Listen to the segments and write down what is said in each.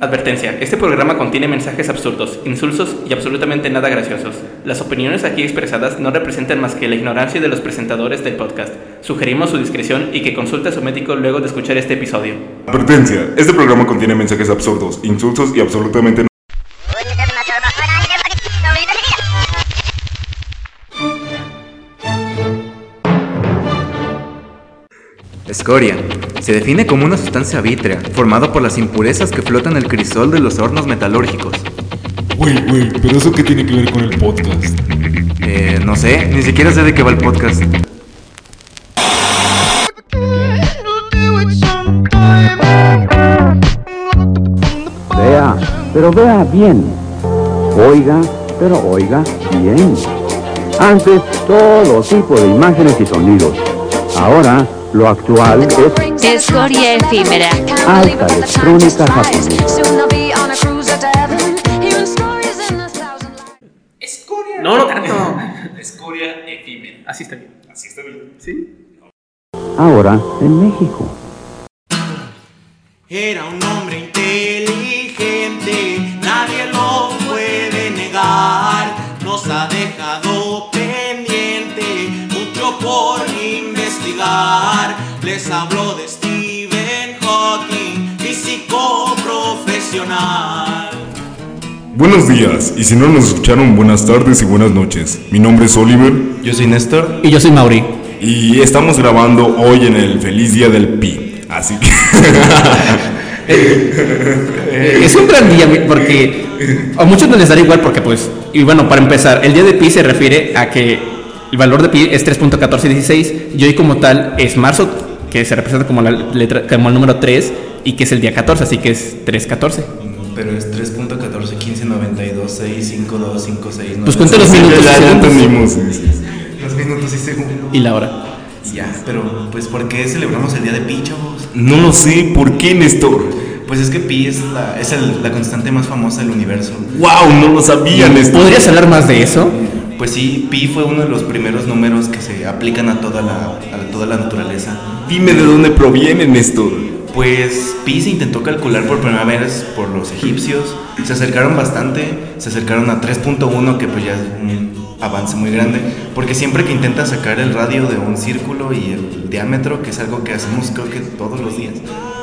Advertencia, este programa contiene mensajes absurdos, insulsos y absolutamente nada graciosos. Las opiniones aquí expresadas no representan más que la ignorancia de los presentadores del podcast. Sugerimos su discreción y que consulte a su médico luego de escuchar este episodio. Advertencia, este programa contiene mensajes absurdos, insulsos y absolutamente Escoria. Se define como una sustancia vítrea, formada por las impurezas que flotan en el crisol de los hornos metalúrgicos. Güey, güey, pero eso qué tiene que ver con el podcast? Eh, no sé, ni siquiera sé de qué va el podcast. Vea, pero vea bien. Oiga, pero oiga bien. Antes, todo tipo de imágenes y sonidos. Ahora, lo actual es Escoria efímera. alta electrónica japonesa. No, no tanto. Escoria efímera. Así está bien. Así está bien. ¿Sí? Ahora en México. Era un hombre Les hablo de Stephen Hawking, físico profesional. Buenos días, y si no nos escucharon, buenas tardes y buenas noches. Mi nombre es Oliver Yo soy Néstor. Y yo soy Mauri. y estamos grabando hoy en el feliz día del Pi. Así que Eh, es un gran día porque a muchos no les dará igual porque pues, y bueno, para empezar, el día de pi se refiere a que el valor de pi es 3.1416 y hoy como tal es marzo, que se representa como, la letra, como el número 3 y que es el día 14, así que es 314. Pero es 3.14, 15, 92, 6, 5, 2, 5, 6, 9. Pues cuenta los minutos ya, entendimos. Los minutos y segundos. y la hora. Ya, pero pues ¿por qué celebramos el día de Pi, chavos? No lo sé, ¿por qué, Néstor? Pues es que Pi es la, es el- la constante más famosa del universo. ¡Wow! No lo sabía, Néstor. ¿Podrías hablar más de eso? Pues sí, pi fue uno de los primeros números que se aplican a toda la, a toda la naturaleza. Dime de dónde proviene, Néstor. Pues pi se intentó calcular por primera vez por los egipcios, se acercaron bastante, se acercaron a 3.1 que pues ya es un avance muy grande, porque siempre que intentas sacar el radio de un círculo y el diámetro, que es algo que hacemos creo que todos los días.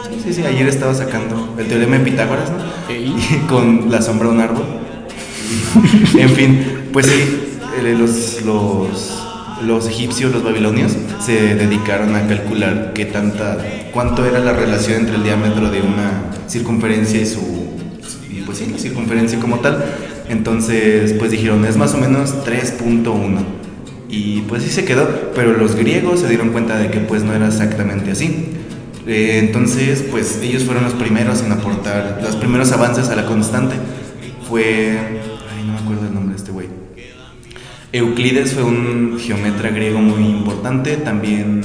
Sí, sí, sí, ayer estaba sacando el teorema de Pitágoras, ¿no? Y con la sombra de un árbol. en fin, pues sí, los, los, los egipcios, los babilonios, se dedicaron a calcular qué tanta, cuánto era la relación entre el diámetro de una circunferencia y su, y pues sí, la circunferencia como tal. Entonces, pues dijeron, es más o menos 3.1. Y pues sí se quedó, pero los griegos se dieron cuenta de que pues no era exactamente así. Eh, entonces, pues ellos fueron los primeros en aportar los primeros avances a la constante. Fue. Euclides fue un geometra griego muy importante. También,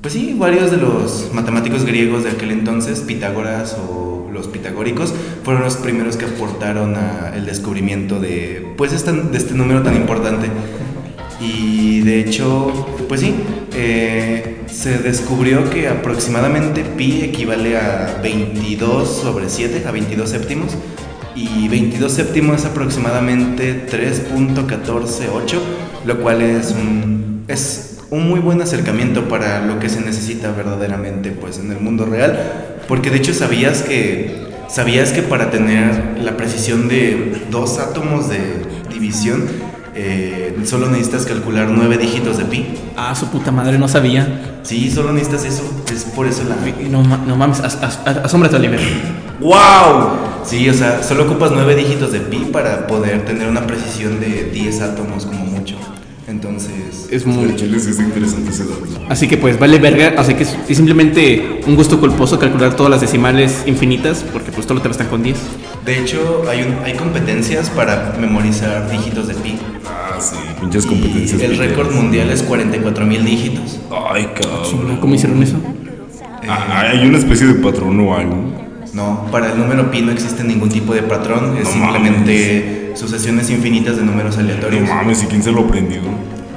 pues sí, varios de los matemáticos griegos de aquel entonces, Pitágoras o los pitagóricos, fueron los primeros que aportaron a el descubrimiento de, pues, este número tan importante. Y de hecho, pues sí, eh, se descubrió que aproximadamente pi equivale a 22 sobre 7, a 22 séptimos. Y 22 séptimos es aproximadamente 3.148, lo cual es un, es un muy buen acercamiento para lo que se necesita verdaderamente pues, en el mundo real. Porque de hecho sabías que, sabías que para tener la precisión de dos átomos de división, eh, solo necesitas calcular nueve dígitos de pi. Ah, su puta madre, no sabía. Sí, solo necesitas eso. Es por eso la. No, no mames, as- as- as- asómbrate, Oliver. ¡Wow! Sí, o sea, solo ocupas nueve dígitos de pi para poder tener una precisión de 10 átomos como mucho. Entonces. Es muy... El sí es interesante ese dato. Así que pues vale verga, así que es, es simplemente un gusto culposo calcular todas las decimales infinitas, porque pues todo te bastan con 10. De hecho, hay, un- hay competencias para memorizar dígitos de pi. Ah, sí. Pinches Y competencias. el piteras. récord mundial es 44 mil dígitos. Ay, cabrón. ¿Cómo hicieron eso? Ah, hay una especie de patrón o algo. No, para el número pi no existe ningún tipo de patrón, es No simplemente sucesiones infinitas de números No aleatorios. mames, ¿y quién se lo aprendió?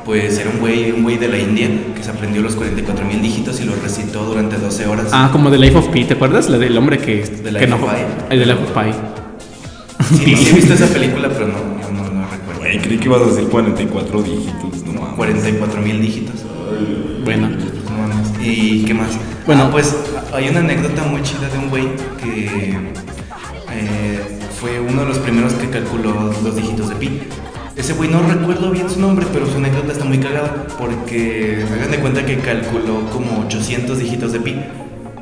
pues era un güey, un güey de la India que se aprendió los 44 mil dígitos y los recitó durante 12 horas. Ah, como The Life of Pi, ¿te acuerdas? La del hombre que. The que Life no, of Pi. El The Life of Pi. Sí, sí he visto esa película, pero no, yo no, no recuerdo. Güey, creí que ibas a decir 44 dígitos, no mames. 44 mil dígitos. Bueno. No mames. ¿Y qué más? Bueno. Ah, pues hay una anécdota muy chida de un güey que eh, fue uno de los primeros que calculó los dígitos de pi. Ese güey no recuerdo bien su nombre, pero su anécdota está muy cagada porque hagan de cuenta que calculó como 800 dígitos de pi.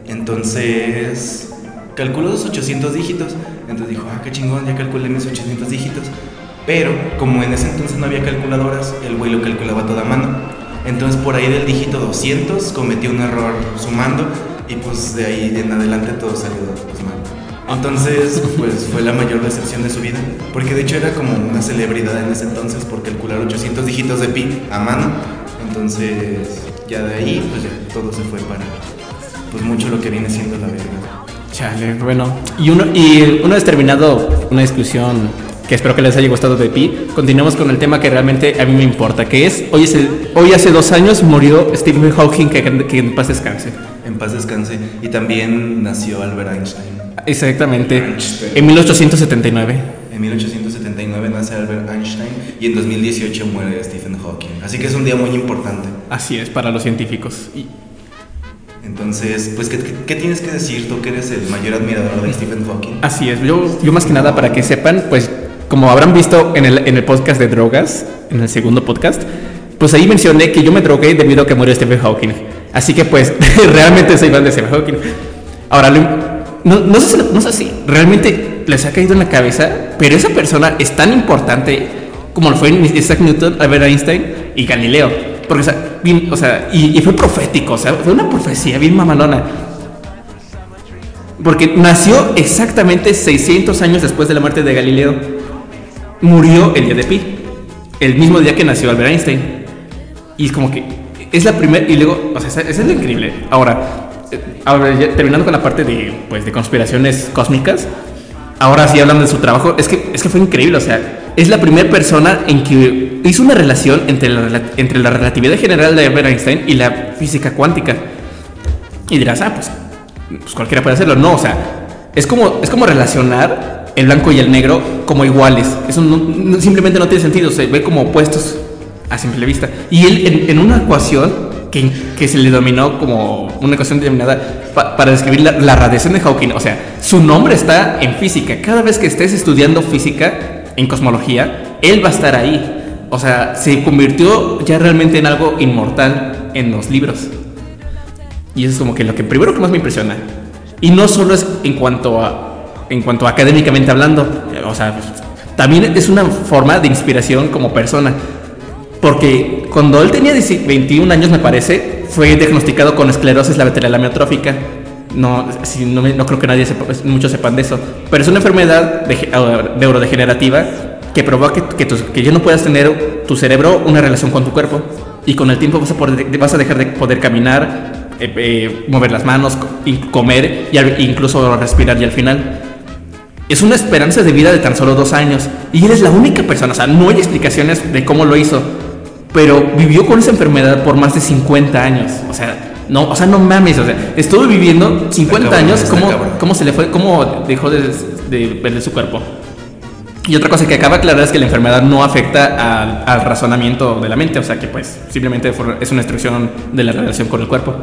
Entonces calculó los 800 dígitos. Entonces dijo, ah, qué chingón, ya calculé mis 800 dígitos. Pero como en ese entonces no había calculadoras, el güey lo calculaba toda mano. Entonces por ahí del dígito 200 cometió un error sumando y pues de ahí en adelante todo salió pues mal. Entonces pues fue la mayor decepción de su vida, porque de hecho era como una celebridad en ese entonces por calcular 800 dígitos de pi a mano. Entonces ya de ahí pues ya todo se fue para pues mucho lo que viene siendo la verga. Chale, bueno. Y, uno, y una vez terminado una discusión que espero que les haya gustado de Pi, continuamos con el tema que realmente a mí me importa, que es, hoy, es el- hoy hace dos años murió Stephen Hawking, que, que en paz descanse. En paz descanse. Y también nació Albert Einstein. Exactamente, Einstein. en 1879. En 1879 nace Albert Einstein y en 2018 muere Stephen Hawking. Así que es un día muy importante. Así es, para los científicos. Y, Entonces, pues, ¿qué, qué, qué tienes que decir tú que eres el mayor admirador de Stephen Hawking? así es, yo, yo más que nada para que sepan, pues como habrán visto en el, en el podcast de drogas, en el segundo podcast, pues ahí mencioné que yo me drogué debido a que murió Stephen Hawking. Así que pues realmente soy fan de Stephen Hawking. Ahora, no, no sé, si- no sé si realmente les ha caído en la cabeza, pero esa persona es tan importante como lo fue Isaac Newton, Albert Einstein y Galileo. Porque, o sea, y fue profético, o sea, fue una profecía bien mamalona. Porque nació exactamente 600 años después de la muerte de Galileo. Murió el día de Pi, el mismo día que nació Albert Einstein. Y es como que es la primera. Y luego, o sea, eso es lo increíble. Ahora, eh, terminando con la parte de, pues, de conspiraciones cósmicas. Ahora sí hablando de su trabajo, es que, es que fue increíble. O sea, es la primera persona en que hizo una relación entre la, entre la relatividad general de Einstein y la física cuántica. Y dirás, ah, pues, pues cualquiera puede hacerlo. No, o sea, es como, es como relacionar el blanco y el negro como iguales. Eso simplemente no tiene sentido, se ve como opuestos a simple vista. Y él en, en una ecuación que, que se le dominó como una ecuación denominada pa- para describir la, la radiación de Hawking, o sea, su nombre está en física. Cada vez que estés estudiando física en cosmología, él va a estar ahí. O sea, se convirtió ya realmente en algo inmortal en los libros. Y eso es como que lo que primero que más me impresiona. Y no solo es en cuanto a en cuanto a académicamente hablando, o sea, también es una forma de inspiración como persona. Porque cuando él tenía 10 21 años, me parece, fue diagnosticado con esclerosis lateral amiotrófica. No, no, creo que nadie sepa, pues, muchos sepan de eso. Pero es una enfermedad de, neurodegenerativa que provoca que, que, que ya no puedas tener tu cerebro una relación con tu cuerpo. Y con el tiempo vas a, poder- vas a dejar de poder caminar, eh, eh, mover las manos, comer al- incluso respirar. Y al final es una esperanza de vida de tan solo dos años. Y él es la única persona, o sea, no hay explicaciones de cómo lo hizo. Pero vivió con esa enfermedad por más de 50 años. O sea, no, o sea, no mames. O sea, estuvo viviendo 50 cabrón, años. ¿Cómo. ¿Cómo se le fue? ¿Cómo dejó de, de perder su cuerpo? Y otra cosa que acaba de aclarar es que la enfermedad no afecta al, al razonamiento de la mente. O sea, que pues simplemente es una instrucción de la relación con el cuerpo.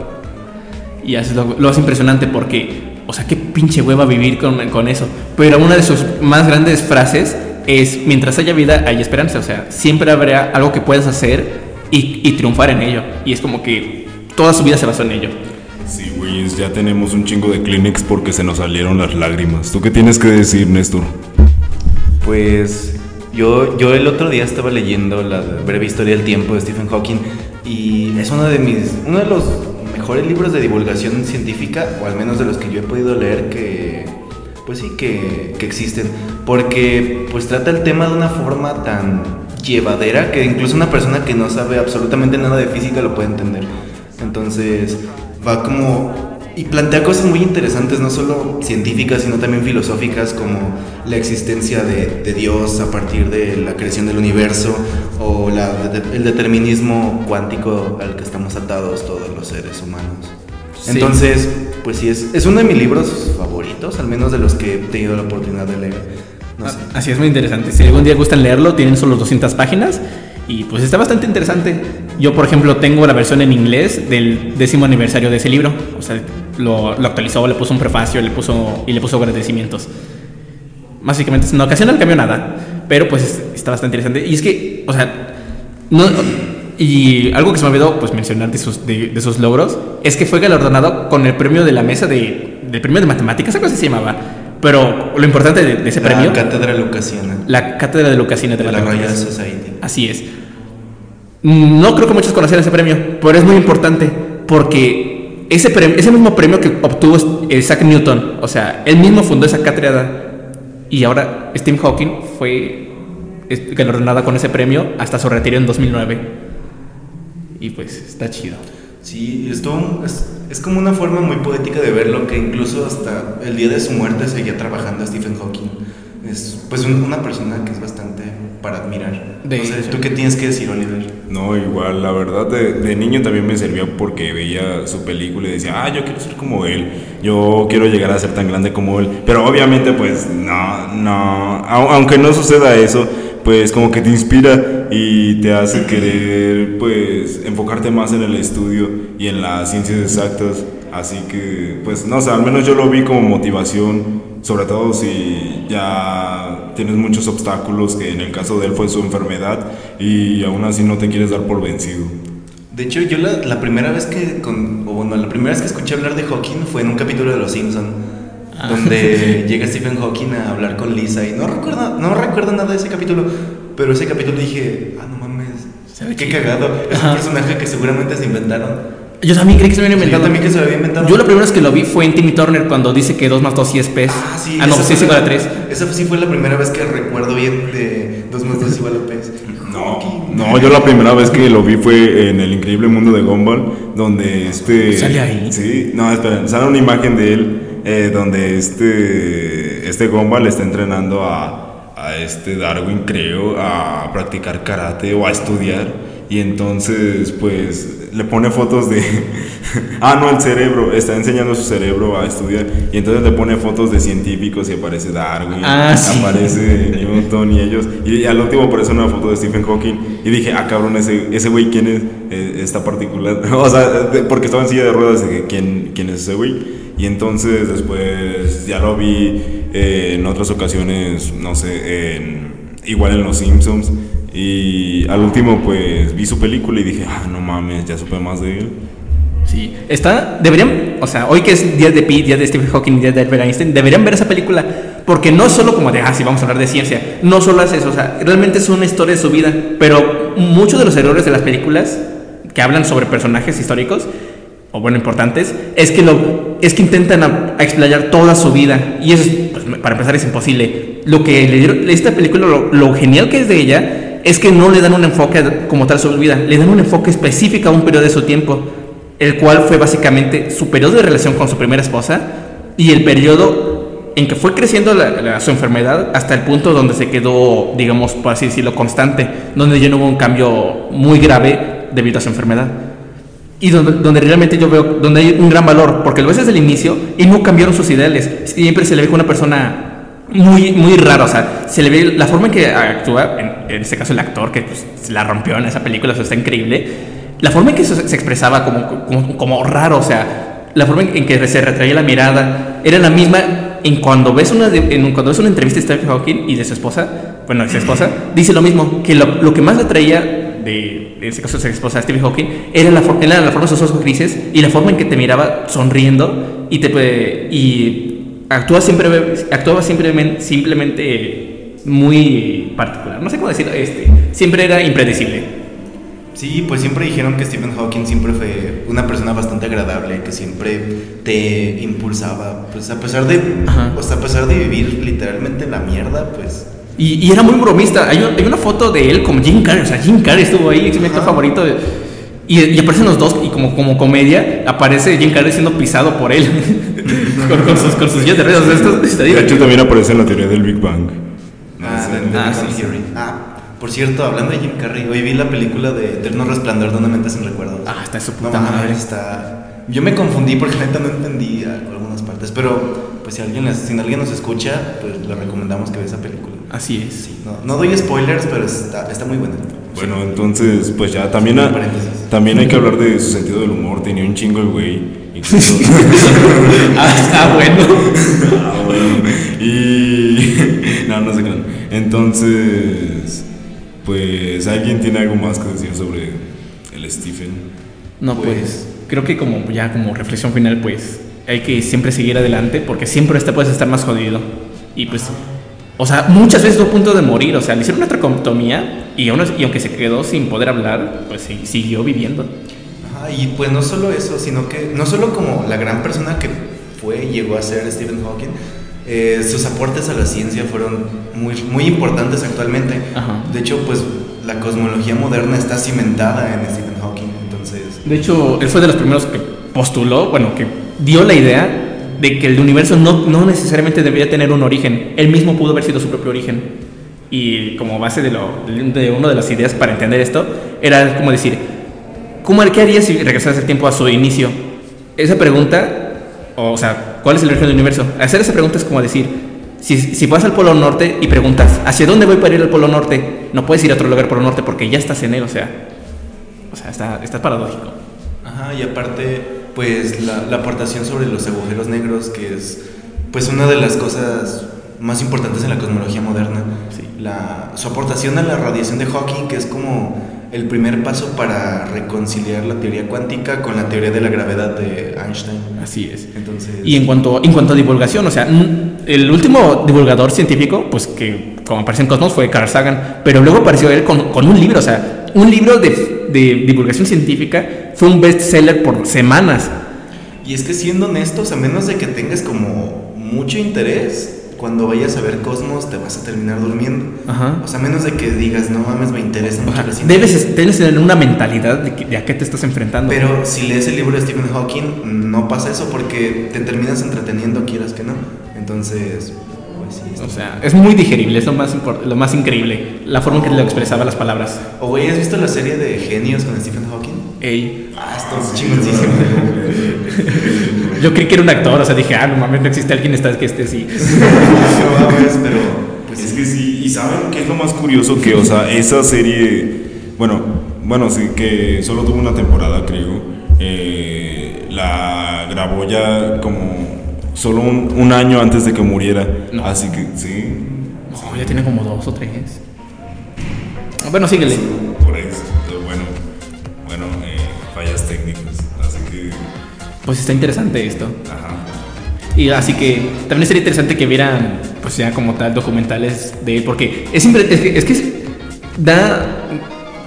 Y eso es lo, lo hace impresionante porque, o sea, qué pinche hueva vivir con, con eso. Pero una de sus más grandes frases es, mientras haya vida, hay esperanza. O sea, siempre habrá algo que puedas hacer y, y triunfar en ello. Y es como que toda su vida se basó en ello. Sí, güey, ya tenemos un chingo de Kleenex porque se nos salieron las lágrimas. ¿Tú qué tienes que decir, Néstor? Pues yo, yo el otro día estaba leyendo la breve historia del tiempo de Stephen Hawking y es uno de mis uno de los mejores libros de divulgación científica o al menos de los que yo he podido leer que pues sí que, que existen porque pues trata el tema de una forma tan llevadera que incluso una persona que no sabe absolutamente nada de física lo puede entender entonces va como y plantea cosas muy interesantes, no solo científicas, sino también filosóficas, como la existencia de, de Dios a partir de la creación del universo o el determinismo cuántico al que estamos atados todos los seres humanos. Sí. Entonces, pues sí, es, es uno de mis libros favoritos, al menos de los que he tenido la oportunidad de leer. No sé. Ah, Así es muy interesante. Si algún día gustan leerlo, tienen solo 200 páginas y pues está bastante interesante. Yo, por ejemplo, tengo la versión en inglés del décimo aniversario de ese libro. O sea, lo, lo actualizó, le puso un prefacio le puso, y le puso agradecimientos. Básicamente, en ocasión no cambió nada, pero pues es- está bastante interesante. Y es que, o sea, no, y algo que se me olvidó pues, mencionar de sus, de, de sus logros es que fue galardonado con el premio de la mesa de, del premio de matemáticas, algo así se llamaba. Pero lo importante de, de ese la premio, cátedra lucasiana la cátedra de Lucasina de de la Royal. Society. Así es. No creo que muchos conocieran ese premio, pero es muy importante porque ese, premio, ese mismo premio que obtuvo Isaac Newton, o sea, él mismo fundó esa cátedra y ahora Stephen Hawking fue galardonada con ese premio hasta su retiro en 2009. Y pues está chido. Sí, esto es, es como una forma muy poética de verlo, que incluso hasta el día de su muerte seguía trabajando Stephen Hawking. Es pues un- una persona que es bastante para admirar. De No sé, hecho. ¿Tú qué tienes que decir, Oliver? No, igual, la verdad, de, de niño también me servía porque veía su película y decía, ah, yo quiero ser como él, yo quiero llegar a ser tan grande como él. Pero obviamente, pues, no, no, au- aunque no suceda eso, pues como que te inspira y te hace querer, pues, enfocarte más en el estudio y en las ciencias exactas. Así que, pues, no sé, al menos yo lo vi como motivación, sobre todo si ya tienes muchos obstáculos, que en el caso de él fue su enfermedad, y aún así no te quieres dar por vencido. De hecho, yo la, la primera vez que, con, o bueno, la primera vez que escuché hablar de Hawking fue en un capítulo de Los Donde llega Stephen Hawking a hablar con Lisa y no recuerdo, no recuerdo nada de ese capítulo, pero ese capítulo dije, ah, no mames, qué chido. cagado, es Ajá. un personaje que seguramente se inventaron. Yo también creí que se me había Sí, yo inventado. también que se lo había inventado. Yo la primera vez que lo vi fue en Timmy Turner cuando dice que 2 más 2 sí es pez. Ah, sí, Ah, no, esa sí es fue igual a la- 3. Esa sí fue la primera vez que recuerdo bien de 2 más 2 igual a pez. No, no, yo la primera vez que lo vi fue en El Increíble Mundo de Gumball, donde este... ¿Sale ahí? Sí, no, esperen, sale una imagen de él eh, donde este, este Gumball está entrenando a, a este Darwin, creo, a practicar karate o a estudiar. Y entonces, pues, le pone fotos de... ah, no, el cerebro, está enseñando su cerebro a estudiar. Y entonces le pone fotos de científicos y aparece Darwin, Ah, sí. aparece Newton y ellos. Y al último aparece una foto de Stephen Hawking. Y dije, ah, cabrón, ese ese güey, ¿quién es eh, esta particular? o sea, de- porque estaba en silla de ruedas, dije, ¿quién, quién es ese güey? Y entonces después ya lo vi eh, en otras ocasiones, no sé, en, igual en Los Simpsons. Y al último, pues vi su película y dije, ah, no mames, ya supe más de él. Sí, está, deberían, o sea, hoy que es día de Pete, día de Stephen Hawking, día de Albert Einstein, deberían ver esa película, porque no solo como de, ah, sí, vamos a hablar de ciencia, no solo es eso, o sea, realmente es una historia de su vida, pero muchos de los errores de las películas que hablan sobre personajes históricos, o bueno, importantes, es que, lo, es que intentan a- explayar toda su vida, y eso, es, pues, para empezar, es imposible. Lo que le dieron, esta película, lo, lo genial que es de ella, es que no le dan un enfoque como tal a su vida, le dan un enfoque específico a un periodo de su tiempo el cual fue básicamente su periodo de relación con su primera esposa y el periodo en que fue creciendo su enfermedad hasta el punto donde se quedó, digamos, por así decirlo, constante, donde ya no hubo un cambio muy grave debido a su enfermedad. Y donde, donde realmente yo veo, donde hay un gran valor, porque lo ves desde el inicio y no cambiaron sus ideales. Siempre se le ve como una persona muy, muy rara, o sea, se le ve la forma en que actúa, en, en este caso el actor, que pues, se la rompió en esa película, o sea, está increíble. La forma en que se, se expresaba como, como, como raro, o sea, la forma en, que se retraía la mirada, era la misma en cuando ves una, en, cuando ves una entrevista de Stephen Hawking y de su esposa, bueno, de su esposa, dice lo mismo, que lo, lo que más le atraía de, en este caso de su esposa Stephen Hawking, era la, era la forma de sus ojos grises y la forma en que te miraba sonriendo y te y actúa siempre actuaba simplemente simplemente muy particular no sé cómo decirlo este siempre era impredecible Sí, pues siempre dijeron que Stephen Hawking siempre fue una persona bastante agradable, que siempre te impulsaba, pues a pesar de, Ajá. o sea, a pesar de vivir literalmente en la mierda, pues y, y era muy bromista hay una, hay una foto de él como Jim Carrey o sea Jim Carrey estuvo ahí es mi actor favorito Y, y aparecen los dos y como, como comedia aparece Jim Carrey siendo pisado por él con, con sus, con sus sillas de. O sea, esto está De hecho, divertido. también aparece en la teoría del Big Bang. No Ah, sé. de- de Ah, sí. Theory. Ah, por cierto, hablando de Jim Carrey, hoy vi la película de Eterno Resplandor de una mente sin recuerdos. Ah, está su No puta mames, madre. está. Yo me confundí porque neta no entendí algunas partes, pero pues si alguien, si alguien nos escucha, pues le recomendamos que vea esa película. Así es. Sí, no, no doy spoilers, pero está, está muy buena. Bueno, entonces, pues ya también, también hay que hablar de su sentido del humor. Tenía un chingo el güey. Incluso. Ah, está bueno. Ah, bueno. Y. No, no se crean. Entonces. Pues, ¿alguien tiene algo más que decir sobre el Stephen? No, pues creo que como ya como reflexión final, pues hay que siempre seguir adelante porque siempre este puedes estar más jodido. Y pues, o sea, muchas veces estuvo a punto de morir. O sea, le hicieron una tracotomía y, aún y aunque se quedó sin poder hablar, pues siguió viviendo. Ajá, y pues no solo eso, sino que no solo como la gran persona que fue y llegó a ser Stephen Hawking, eh, sus aportes a la ciencia fueron muy, muy importantes actualmente. Ajá. De hecho, pues la cosmología moderna está cimentada en Stephen Hawking, entonces... De hecho, él fue de los primeros que postuló, bueno, que dio la idea de que el universo no, no necesariamente debería tener un origen. Él mismo pudo haber sido su propio origen. Y como base de, lo, de una de las ideas para entender esto, era como decir, ¿cómo, ¿qué haría si regresaras el tiempo a su inicio? Esa pregunta, o sea, ¿cuál es el origen del universo? Hacer esa pregunta es como decir, si, si vas al Polo Norte y preguntas, ¿hacia dónde voy para ir al Polo Norte? No puedes ir a otro lugar Polo Norte porque ya estás en él, o sea, o sea está, está paradójico. Ajá, y aparte, pues la, la aportación sobre los agujeros negros, que es pues una de las cosas más importantes en la cosmología moderna. Sí. La, su aportación a la radiación de Hawking, que es como el primer paso para reconciliar la teoría cuántica con la teoría de la gravedad de Einstein. Así es. Entonces, Y en cuanto, en cuanto a divulgación, o sea, el último divulgador científico, pues que como aparece en Cosmos fue Carl Sagan, pero luego apareció él con, con un libro, o sea, un libro de, de divulgación científica fue un bestseller por semanas. y es que siendo honestos, a menos de que tengas como mucho interés, cuando vayas a ver Cosmos te vas a terminar durmiendo. Ajá. O sea, a menos de que digas, no mames, me interesa mucho sea, la ciencia". debes, debes tener una mentalidad de, que- de a qué te estás enfrentando. Pero si lees el libro de Stephen Hawking, no pasa eso porque te terminas entreteniendo, quieras que no. Entonces, sí. está- o sea, es muy digerible, es lo más, lo más increíble, la forma en que le expresaba las palabras. O güey, ¿has visto la serie de Genios con Stephen Hawking? Ey, Ah, está chingoncísimo. yo creí que era un actor, o sea, dije, ah, no mames, no existe alguien esta- que esté así. no mames, pero pues Es que sí, y ¿saben qué es lo más curioso? Que, o sea, esa serie, bueno, bueno, sí, que solo tuvo una temporada, creo. eh, la grabó ya como solo un, un año antes de que muriera. No. Así que, sí, No, ya tiene como dos o tres. Bueno, síguele. por eso. Bueno, bueno, eh, fallas técnicas. Así que, Pues está interesante esto. ajá. Y así que también sería interesante que vieran, pues ya como tal, documentales de él, porque es, es, que, es que da,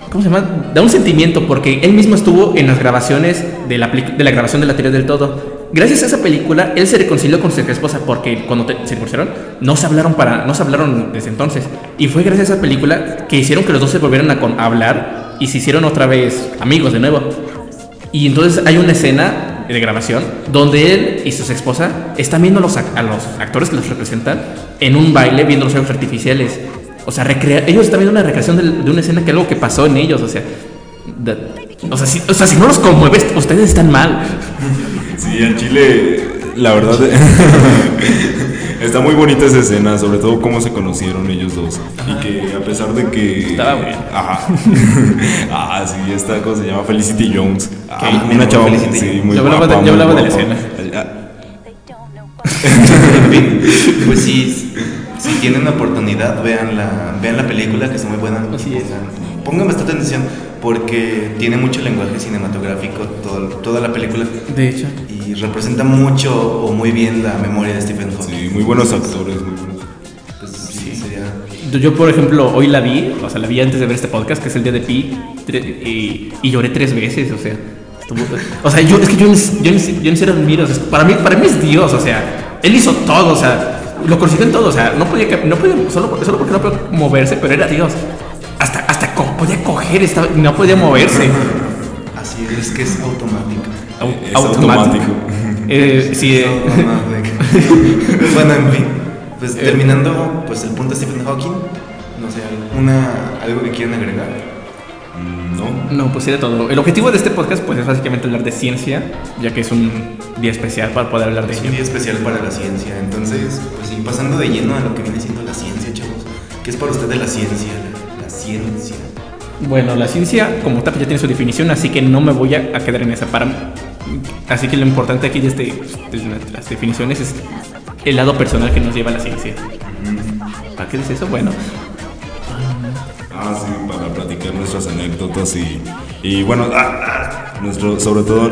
¿cómo se llama? Da un sentimiento, porque él mismo estuvo en las grabaciones de la, de la grabación de la teoría del todo. Gracias a esa película, él se reconcilió con su esposa, porque cuando te- se divorciaron, no se hablaron para, no se hablaron desde entonces. Y fue gracias a esa película que hicieron que los dos se volvieran a, con- a hablar y se hicieron otra vez amigos de nuevo. Y entonces hay una escena de grabación donde él y su esposa están viendo a los, a los actores que los representan en un baile viendo los fuegos artificiales. O sea, recrea- ellos están viendo una recreación del- de, una escena que algo que pasó en ellos. O sea, da- o, sea si, o sea, si no los conmueves, ustedes están mal. Sí, en Chile, la verdad, está muy bonita esa escena, sobre todo cómo se conocieron ellos dos. Y que a pesar de que. Estaba bueno. Ajá. ah, sí, esta cosa se llama Felicity Jones. Ah, una chava Felicity sí, muy Yo hablaba guapa, de- yo hablaba de la escena. Ah, En fin, pues sí, si tienen la oportunidad, vean la, vean la película que está muy buena. Así es. pongan bastante atención porque tiene mucho lenguaje cinematográfico todo- toda la película De hecho. y representa mucho o muy bien la memoria de Stephen Hawking. Sí, muy buenos actores, muy buenos. Pues sí, sería... Yo- por ejemplo, hoy la vi, o sea, la vi antes de ver este podcast, que es el día de Pi, y, y lloré tres veces, o sea. estuvo- o sea, yo, es que yo, ni- yo, yo ni siquiera admiro, o sea, para mí, para mí es Dios, o sea, él hizo todo, o sea, lo consiguió en todo, o sea, no podía, no podía solo, solo porque no podía moverse, pero era Dios. Hasta, hasta co- podía coger, estaba, no podía moverse. Así es que es automático. Au- Es automático. Eh, sí, eh, Automático. bueno, en fin. Pues terminando, pues el punto de Stephen Hawking. No sé, una, algo que quieran agregar. Mm, No. no, pues era todo. El objetivo de este podcast pues es básicamente hablar de ciencia, ya que es un día especial para poder hablar de Es un día especial para la ciencia. Entonces, pues sí, pasando de lleno a lo que viene siendo la ciencia, chavos. ¿Qué es para ustedes la ciencia? La, ciencia. Bueno, la ciencia como tal ya tiene su definición, así que no me voy a, quedar en esa para Así que lo importante aquí de, este, de nuestras definiciones es el lado personal que nos lleva a la ciencia. ¿Para qué dices eso? Bueno, Ah, sí, para platicar nuestras anécdotas y, y bueno, ah, ah, nuestro, sobre todo,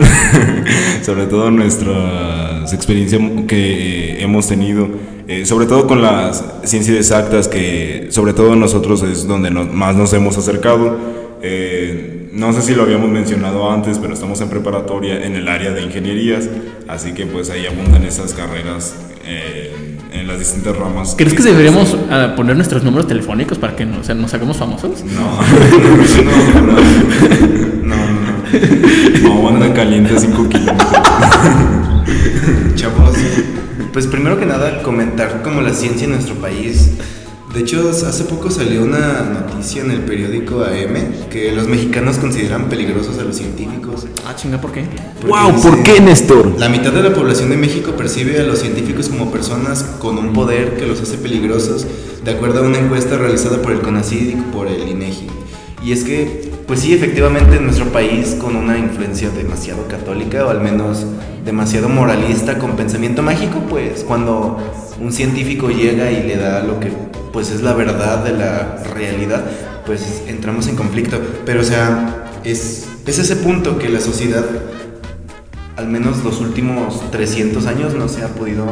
sobre todo nuestras experiencias que hemos tenido, eh, sobre todo con las ciencias exactas que, sobre todo nosotros es donde nos- más nos hemos acercado. Eh, no sé si lo habíamos mencionado antes, pero estamos en preparatoria en el área de ingenierías, así que pues ahí abundan esas carreras eh, en las distintas ramas. ¿crees que deberíamos ah, poner nuestros números telefónicos para que no- o sea, nos hagamos famosos? No. No, no, no. no, anda caliente a 5 kilómetros. Chavos, pues primero que nada comentar como la ciencia en nuestro país. De hecho, hace poco salió una noticia en el periódico AM que los mexicanos consideran peligrosos a los científicos. Ah, chinga, ¿por qué? Porque Wow, ¿por qué, Néstor? La mitad de la población de México percibe a los científicos como personas con un poder que los hace peligrosos, de acuerdo a una encuesta realizada por el CONACYT y por el INEGI. Y es que, pues sí, efectivamente en nuestro país con una influencia demasiado católica o al menos demasiado moralista con pensamiento mágico, pues cuando un científico llega y le da lo que pues es la verdad de la realidad, pues entramos en conflicto. Pero o sea, es, es ese punto que la sociedad al menos los últimos 300 años no se ha podido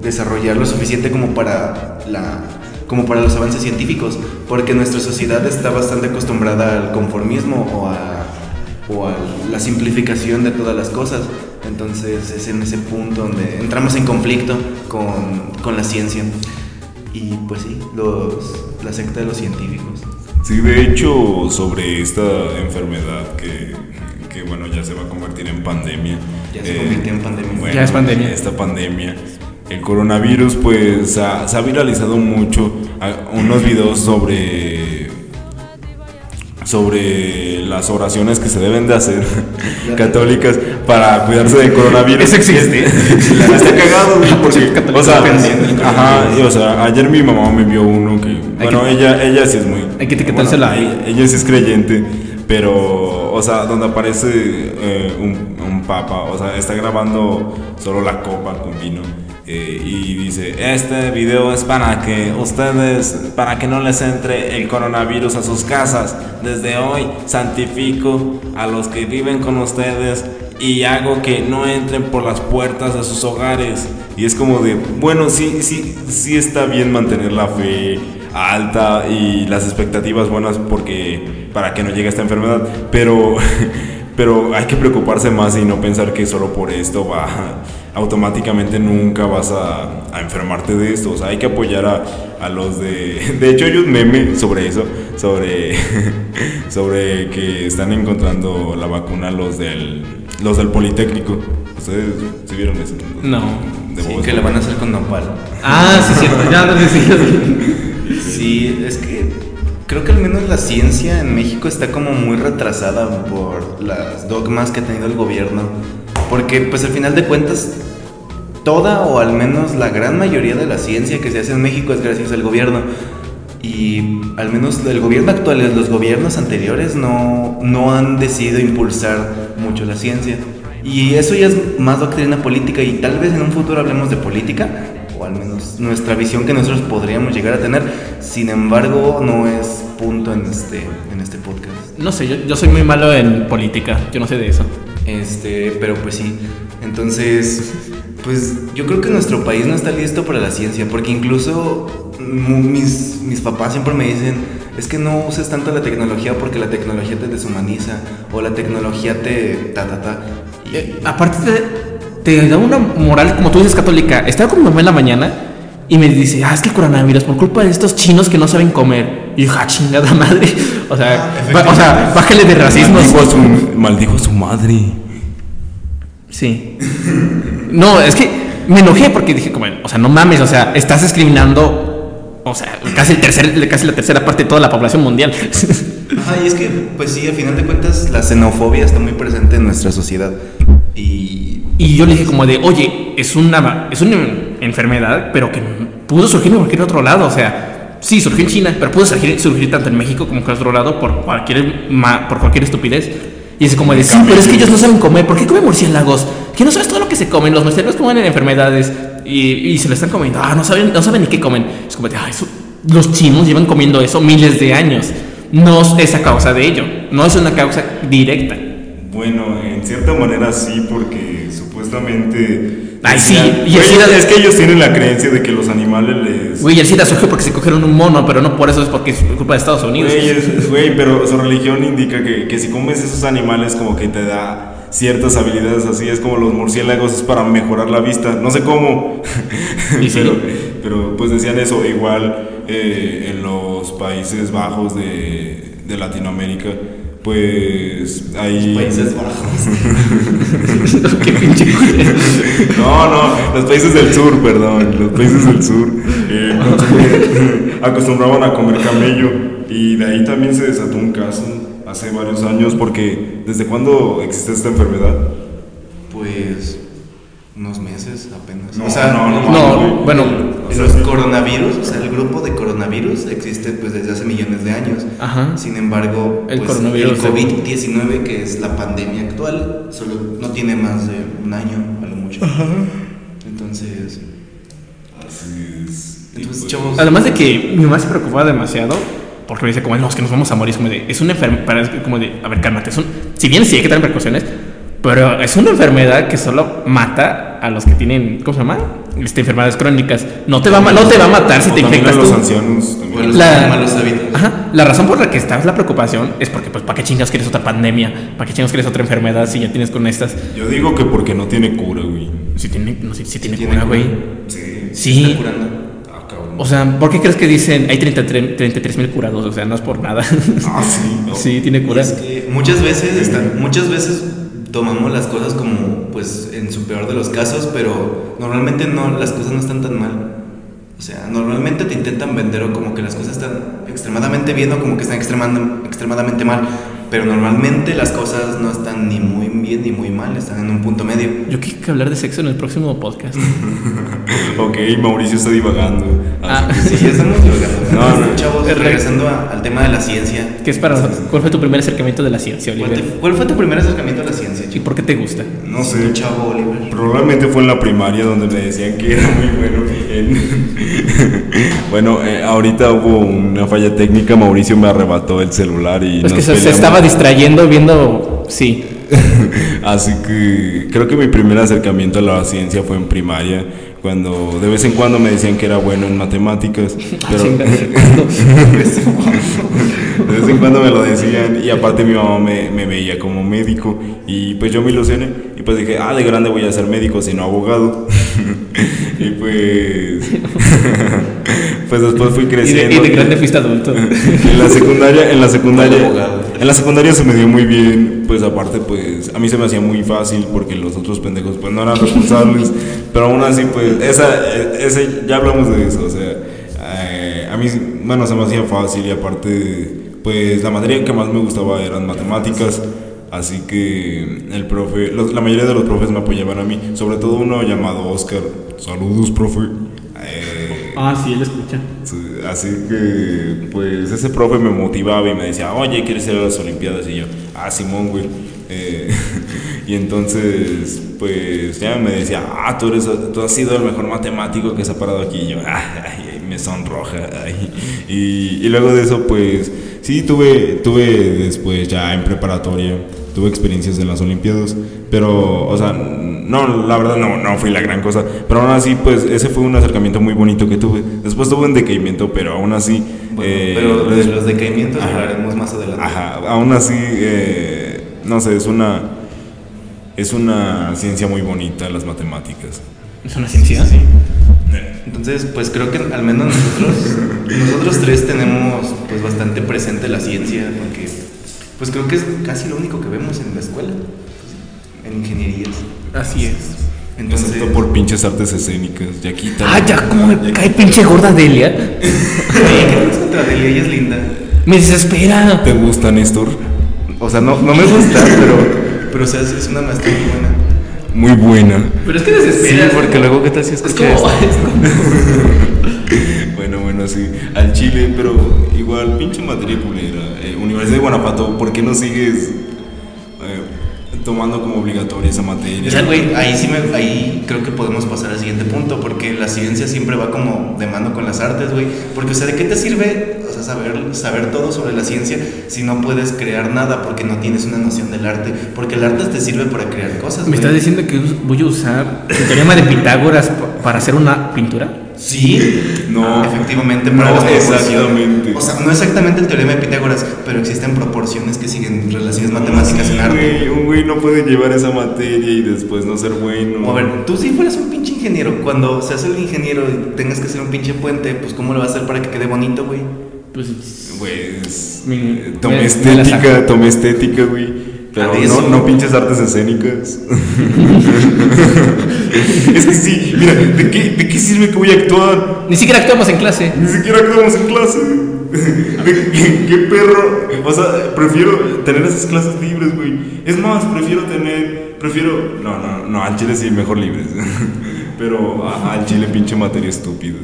desarrollar lo suficiente como para la como para los avances científicos, porque nuestra sociedad está bastante acostumbrada al conformismo o a, o a la simplificación de todas las cosas. Entonces es en ese punto donde entramos en conflicto con, con la ciencia. Y pues sí, los, la secta de los científicos. Sí, de hecho, sobre esta enfermedad que, que, bueno, ya se va a convertir en pandemia. eh, Ya se convirtió en pandemia. Ya es pandemia. Esta pandemia. El coronavirus, pues, ha- se ha viralizado mucho. Unos videos sobre sobre las oraciones que se deben de hacer católicas para cuidarse del coronavirus. Eso existe. Está cagado, porque, o sea, ajá, y, o sea, ayer mi mamá me envió uno que, bueno, que- ella, ella sí es muy, hay que etiquetársela bueno, ella, ella sí es creyente, pero, o sea, donde aparece eh, un, un papa, o sea, está grabando solo la copa con vino. Eh, y dice, este video es para que ustedes, para que no les entre el coronavirus a sus casas. Desde hoy santifico a los que viven con ustedes y hago que no entren por las puertas de sus hogares. Y es como de, bueno, sí, sí, sí está bien mantener la fe alta y las expectativas buenas porque para que no llegue esta enfermedad, pero pero hay que preocuparse más y no pensar que solo por esto va automáticamente nunca vas a, a enfermarte de esto. O sea, hay que apoyar a, a los de. De hecho, hay un meme sobre eso, sobre, sobre que están encontrando la vacuna los del, los del Politécnico. ¿Ustedes sí vieron eso? No. De Sí, que la van a hacer con nopal. Ah, sí, cierto. Ya lo decía. Sí, es que creo que al menos la ciencia en México está como muy retrasada por las dogmas que ha tenido el gobierno. Porque pues al final de cuentas, toda o al menos la gran mayoría de la ciencia que se hace en México es gracias al gobierno. Y al menos el gobierno actual, los gobiernos anteriores no, no han decidido impulsar mucho la ciencia. Y eso ya es más doctrina política y tal vez en un futuro hablemos de política, o al menos nuestra visión que nosotros podríamos llegar a tener. Sin embargo, no es punto en este, en este podcast. No sé, yo, yo soy muy malo en política. Yo no sé de eso. Este, pero pues sí. Entonces, pues yo creo que nuestro país no está listo para la ciencia, porque incluso mis, mis papás siempre me dicen, es que no uses tanto la tecnología porque la tecnología te deshumaniza o la tecnología te ta ta ta. Y- Eh, aparte te, te da una moral, como tú dices, católica. Estaba con mi mamá en la mañana Y me dice, ah, es que el coronavirus por culpa de estos chinos que no saben comer. Y yo, ah, chingada madre. O sea, Ah, o sea bájale de racismo. Maldijo a su, maldijo a su madre. Sí. No, es que me enojé porque dije, como, o sea, no mames, o sea, estás discriminando, o sea, casi, el tercer, casi la tercera parte de toda la población mundial. Ajá, y es que, pues sí, a final de cuentas, la xenofobia está muy presente en nuestra sociedad. Y. Y yo le dije como de, oye, es una, es una enfermedad, pero que pudo surgir en cualquier otro lado. O sea, sí, surgió en China, pero pudo surgir, surgir tanto en México como en cualquier otro lado por cualquier, ma- por cualquier estupidez. Y es como de, sí, pero es que ellos no saben comer. ¿Por qué comen murciélagos? Que no sabes todo lo que se comen. Los murciélagos comen enfermedades y, y se lo están comiendo. Ah, no saben, no saben ni qué comen. Es como de, ah, eso- los chinos llevan comiendo eso miles de años. No es a causa de ello. No es una causa directa. Bueno, en cierta manera sí, porque supuestamente. Ay, sí, y el SIDA- es que ellos tienen la creencia de que los animales les. Güey, el SIDA surgió porque se cogieron un mono, pero no por eso es porque es culpa de Estados Unidos. Güey, es- güey, pero su religión indica que, que si comes esos animales como que te da ciertas habilidades así, es como los murciélagos, es para mejorar la vista, no sé cómo, sí. pero, pero, pues decían eso, igual eh, en los Países Bajos de, de Latinoamérica, pues hay... Países Bajos. Qué pinche. No, no, los países del sur, perdón, los países del sur eh, acostumbraban a comer camello y de ahí también se desató un caso hace varios años porque ¿desde cuándo existe esta enfermedad? Pues. Unos meses apenas. No, o sea, no, no, No, bueno, O sea, los coronavirus, o sea, el grupo de coronavirus existe pues desde hace millones de años. Ajá. Sin embargo, El pues, coronavirus el COVID-19, que es la pandemia actual, solo no tiene más de un año, a lo mucho. Entonces, Así es. Entonces pues, chavos, Además de que mi mamá se preocupaba demasiado porque me dice como, no, es que nos vamos a morir. Es como de, es una enfermedad, como de, a ver, cálmate. Es un, si bien sí hay que tener precauciones, pero es una enfermedad que solo mata a los que tienen, ¿cómo se llama? Este, enfermedades crónicas. No te va, no te va a matar si o te infectas a los tú. ancianos también. Bueno, La, malos hábitos. Ajá, la razón por la que está la preocupación es porque, pues, ¿para qué chingas quieres otra pandemia? ¿Para qué chingas quieres otra enfermedad si ya tienes con estas? Yo digo que porque no tiene cura, güey. Si tiene, no sé, si tiene tiene cura, güey. Sí. Sí. Está curando. Ah, cabrón. O sea, ¿por qué crees que dicen hay 33 mil curados? O sea, no es por nada. ah, sí. no. sí, tiene cura. es que muchas veces están, muchas veces tomamos las cosas como pues en su peor de los casos, pero normalmente no las cosas no están tan mal. O sea, normalmente te intentan vender o como que las cosas están extremadamente bien o como que están extremando- extremadamente mal, pero normalmente las cosas no están ni muy bien ni muy mal, están en un punto medio. Yo quiero que hablar de sexo en el próximo podcast. Ok, Mauricio está divagando. Ah. Que Sí, ya estamos divagando. No, no. chavos, Es re- regresando a- al tema de la ciencia. ¿Qué es para ¿Cuál fue tu primer acercamiento de la ciencia, ¿Cuál, Oliver? te- cuál fue tu primer acercamiento a la ciencia, ¿Y chico? por qué te gusta? No sé. Chavo Oliver. Probablemente fue en la primaria donde me decían que era muy bueno. en- bueno, eh, ahorita hubo una falla técnica. Mauricio me arrebató el celular y. Pues que se, se estaba distrayendo viendo. Sí. Así que creo que mi primer acercamiento a la ciencia fue en primaria. Cuando de vez en cuando me decían que era bueno en matemáticas. Pero Chinga, ¿cuándo? De vez en cuando me lo decían. Y aparte mi mamá me, me veía como médico. Y pues yo me ilusioné. Y pues dije, ah, de grande voy a ser médico, sino abogado. y pues. pues después fui y, de, creciendo. y de grande fuiste adulto. En la secundaria, en la secundaria, en la secundaria se me dio muy bien, pues aparte pues a mí se me hacía muy fácil porque los otros pendejos pues no eran responsables, pero aún así pues esa, ese, ya hablamos de eso, o sea, eh, a mí bueno se me hacía fácil y aparte pues la materia que más me gustaba eran matemáticas, así que el profe, los- la mayoría de los profes me apoyaban a mí, sobre todo uno llamado Oscar, saludos profe. Eh, ah, sí, él escucha. Sí, Así que, pues, ese profe me motivaba y me decía, oye, ¿quieres ir a las Olimpiadas? Y yo, ah, Simón, güey. Eh, y entonces, pues, ya me decía, ah, tú, eres, tú has sido el mejor matemático que se ha parado aquí. Y yo, ay, ay, me sonroja. ay. Y, y luego de eso, pues, sí, tuve, tuve después ya en preparatoria, tuve experiencias en las Olimpiadas, pero, o sea, no, la verdad no, no fui la gran cosa, pero aún así, pues, ese fue un acercamiento muy bonito que tuve. Después tuve un decaimiento, pero aún así... Bueno, eh, pero de los decaimientos Ajá. hablaremos más adelante. Ajá, aún así, eh, no sé, es una, es una ciencia muy bonita las matemáticas. Es una ciencia. Sí. Entonces, pues creo que al menos nosotros, nosotros tres tenemos pues bastante presente la ciencia, porque pues creo que es casi lo único que vemos en la escuela, en ingenierías. Así es. Entonces, Excepto por pinches artes escénicas. Ya quita. Ah, ya, cómo me cae pinche gorda Delia. ¿qué tienes contra Delia? Ella es linda. Me desespera. ¿Te gusta, Néstor? O sea, no, no me gusta, pero, pero o sea, es una maestra muy buena. Muy buena. Pero es que Sí, desespera. porque luego, ¿qué tal si Es escucha como, esto? es como- Bueno, bueno, sí. Al Chile, pero igual, pinche materia culera. Eh, Universidad de Guanajuato, ¿por qué no sigues tomando como obligatoria esa materia? O sea, güey, ahí sí me, ahí creo que podemos pasar al siguiente punto, porque la ciencia siempre va como de mano con las artes, güey. Porque, o sea, ¿de qué te sirve, o sea, saber, saber todo sobre la ciencia si no puedes crear nada porque no tienes una noción del arte? Porque el arte te sirve para crear cosas, ¿Me estás diciendo que voy a usar el teorema de Pitágoras pa- para hacer una pintura? Sí, No. efectivamente, para No, las exactamente. O sea, no exactamente el teorema de Pitágoras, pero existen proporciones que siguen relaciones matemáticas Sí, en arte. güey, un güey no puede llevar esa materia y después no ser bueno. A ver, tú si fueras un pinche ingeniero, cuando seas el ingeniero y tengas que hacer un pinche puente, pues ¿cómo lo vas a hacer para que quede bonito, güey? Pues. Pues. Mi- eh, tomé estética, tomé estética, güey. Pero no, no pinches artes escénicas. es que sí, mira, ¿de qué, ¿de qué sirve que voy a actuar? Ni siquiera actuamos en clase. Ni siquiera actuamos en clase. ¿De qué, qué perro? O sea, prefiero tener esas clases libres, güey. Es más, prefiero tener. Prefiero. No, no, no, al chile sí, mejor libres. Pero al chile, pinche materia estúpida.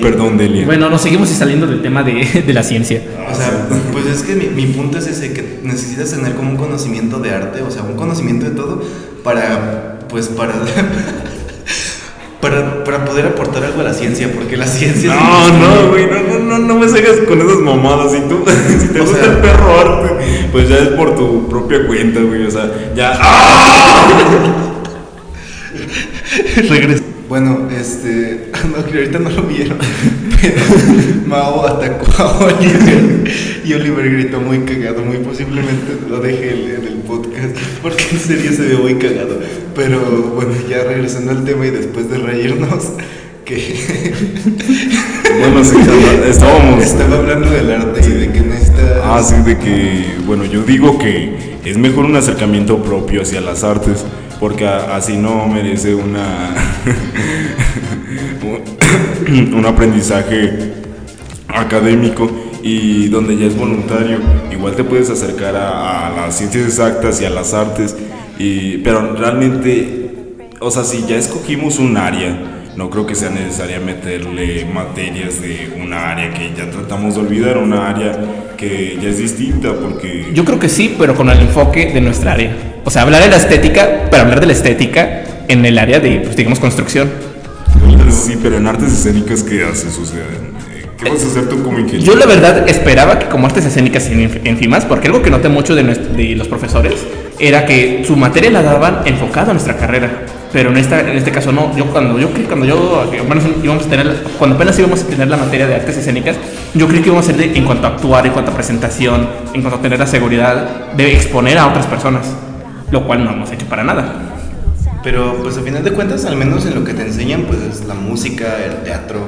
Perdón, Delia. Bueno, nos seguimos saliendo del tema de, de la ciencia. O sea, pues es que mi, mi punto es ese, que necesitas tener como un conocimiento de arte, o sea, un conocimiento de todo para, pues para, para, para poder aportar algo a la ciencia, porque la ciencia... es No, no, güey, no, no, no, no me salgas con esas mamadas. Si tú, si te O gusta sea- el perro arte, pues ya es por tu propia cuenta, güey. O sea, ya. ¡Ah! Regres- Bueno, este. No, que ahorita no lo vieron. Pero Mao atacó a Oliver. Y Oliver gritó muy cagado. Muy posiblemente lo deje en el podcast. Porque en serio se ve muy cagado. Pero bueno, ya regresando al tema y después de reírnos. Que Bueno, sí, estábamos. estaba hablando del arte y de que necesita. Ah, sí, de que, bueno, yo digo que es mejor un acercamiento propio hacia las artes, porque así no merece una un aprendizaje académico y donde ya es voluntario. Igual te puedes acercar a, a las ciencias exactas y a las artes, y, pero realmente, o sea, si ya escogimos un área, no creo que sea necesaria meterle materias de una área que ya tratamos de olvidar, una área que ya es distinta, porque... Yo creo que sí, pero con el enfoque de nuestra área. O sea, hablar de la estética, pero hablar de la estética en el área de, pues, digamos, construcción. Sí, pero en artes escénicas, ¿qué haces? O sea, ¿qué vas a hacer tú como ingeniero? Yo la verdad esperaba que como artes escénicas en, en FIMAS, porque algo que noté mucho de, nues- de los profesores era que su materia la daban enfocada a nuestra carrera, pero en, esta, en este caso no. Yo cuando yo cuando yo bueno, íbamos a tener, cuando apenas íbamos a tener la materia de artes escénicas, yo creí que íbamos a ser de- en cuanto a actuar, en cuanto a presentación, en cuanto a tener la seguridad de exponer a otras personas, lo cual no hemos hecho para nada. Pero pues a final de cuentas, al menos en lo que te enseñan, pues es la música, el teatro.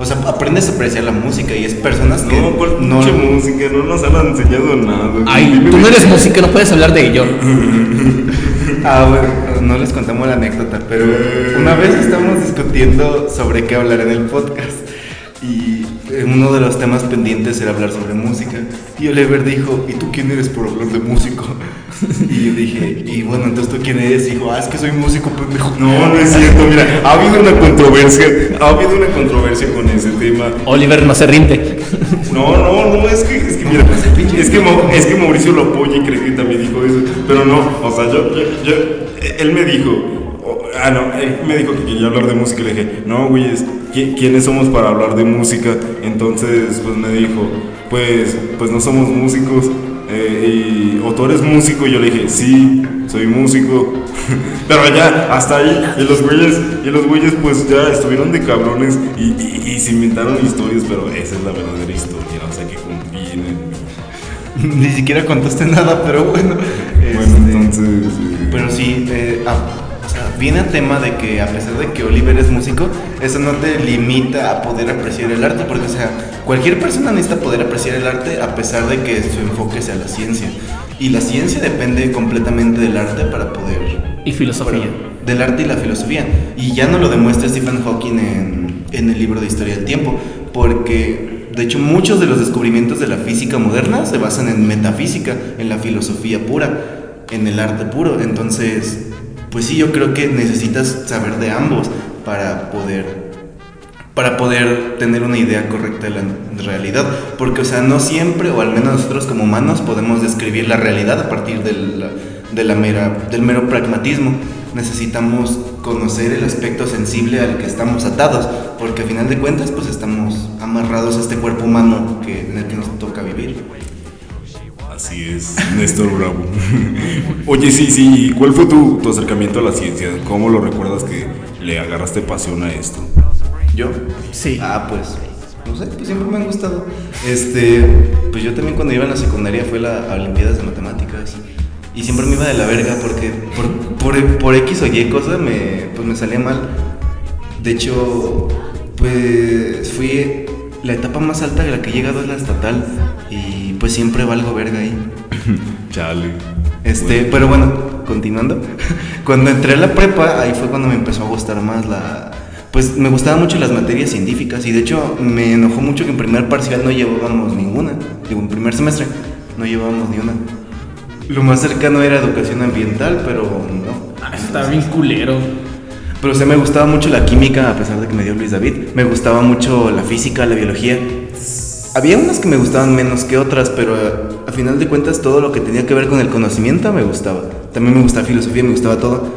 O sea, aprendes a apreciar la música y es personas que No, ¿cuál no pinche música? No nos han enseñado nada. Ay, tú no eres música, no puedes hablar de ello. Ah, bueno, no les contamos la anécdota, pero una vez estábamos discutiendo sobre qué hablar en el podcast y uno de los temas pendientes era hablar sobre música y Oliver dijo, ¿y tú quién eres por hablar de músico? Y yo dije, y bueno, entonces tú quién eres? Y dijo, ah, es que soy músico, pendejo. No, no es cierto. Mira, ha habido una controversia. Ha habido una controversia con ese tema. Oliver no se rinde. No, no, no, es que, es que mira, es que, es que Mauricio lo apoya y cree que también dijo eso, pero no, o sea, yo, yo, yo- él me dijo, ah, no, él me dijo que quería hablar de música y le dije, no, güeyes, ¿qui- ¿quiénes somos para hablar de música? Entonces, pues me dijo, pues, pues no somos músicos, eh, y, o tú eres músico, y yo le dije, sí, soy músico, pero ya, hasta ahí, y los güeyes, y los güeyes pues ya estuvieron de cabrones. Y, y- y se inventaron historias, pero esa es la verdadera historia, o sea que confíen en mí. Ni siquiera contaste nada, pero bueno. Bueno, este, entonces... eh, Pero sí, eh, ah, viene a tema de que a pesar de que Oliver es músico, eso no te limita a poder apreciar el arte, porque o sea, cualquier persona necesita poder apreciar el arte a pesar de que su enfoque sea la ciencia. Y la ciencia depende completamente del arte para poder... Y filosofía. para- del arte y la filosofía. Y ya no lo demuestra Stephen Hawking en, en el libro de Historia del Tiempo, porque de hecho muchos de los descubrimientos de la física moderna se basan en metafísica, en la filosofía pura, en el arte puro. Entonces, pues sí, yo creo que necesitas saber de ambos para poder para poder tener una idea correcta de la realidad. Porque, o sea, no siempre, o al menos nosotros como humanos, podemos describir la realidad a partir del, de la mera, del mero pragmatismo. Necesitamos conocer el aspecto sensible al que estamos atados, porque a final de cuentas, pues estamos amarrados a este cuerpo humano que, en el que nos toca vivir. Así es, Néstor Bravo. Oye, sí, sí, ¿cuál fue tu, tu acercamiento a la ciencia? ¿Cómo lo recuerdas que le agarraste pasión a esto? ¿Yo? Sí. Ah, pues, no sé, pues siempre me han gustado. Este, pues yo también cuando iba en la secundaria fue la a Olimpiadas de Matemáticas. Y siempre me iba de la verga porque por, por, por X o Y cosa me, pues me salía mal. De hecho, pues fui la etapa más alta de la que he llegado es la estatal. Y pues siempre valgo verga ahí. Chale. Este, pero bueno, continuando. Cuando entré a la prepa, ahí fue cuando me empezó a gustar más la. Pues me gustaban mucho las materias científicas y de hecho me enojó mucho que en primer parcial no llevábamos ninguna. Digo, en primer semestre no llevábamos ni una. Lo más cercano era educación ambiental, pero no. Ah, estaba bien culero. Pero o sea, me gustaba mucho la química, a pesar de que me dio Luis David. Me gustaba mucho la física, la biología. Había unas que me gustaban menos que otras, pero eh, a final de cuentas todo lo que tenía que ver con el conocimiento me gustaba. También me gustaba filosofía, me gustaba todo.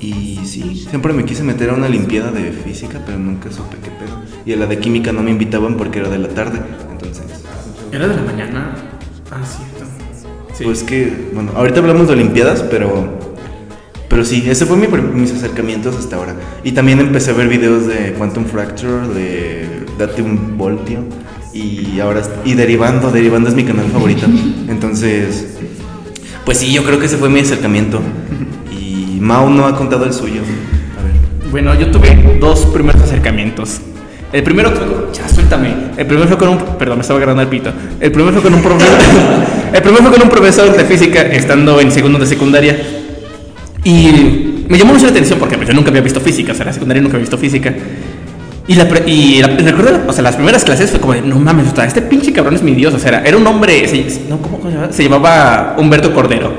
Y sí, siempre me quise meter a una limpiada de física, pero nunca supe qué pedo. Y a la de química no me invitaban porque era de la tarde. Entonces, ¿Era de la mañana? Ah, cierto. Sí. pues que, bueno, ahorita hablamos de olimpiadas, pero pero sí, ese fue mi, mis acercamientos hasta ahora. Y también empecé a ver videos de Quantum Fracture, de Date un Voltio. Y ahora, y derivando, derivando es mi canal favorito. Entonces, pues sí, yo creo que ese fue mi acercamiento. Y Mao no ha contado el suyo. A ver. Bueno, yo tuve dos primeros acercamientos. El primero, ya suéltame. El primero fue con un, perdón, me estaba agarrando el pito. El primero fue con un profesor, el primero fue con un profesor de física estando en segundo de secundaria. Y me llamó mucho la atención porque pues, yo nunca había visto física, o sea, en la secundaria nunca había visto física. Y, la, y la- recuerdo, o sea, las primeras clases fue como de, no mames, o sea, este pinche cabrón es mi dios, o sea, era, era un hombre, se, no, ¿cómo, cómo se llamaba? Se llamaba Humberto Cordero.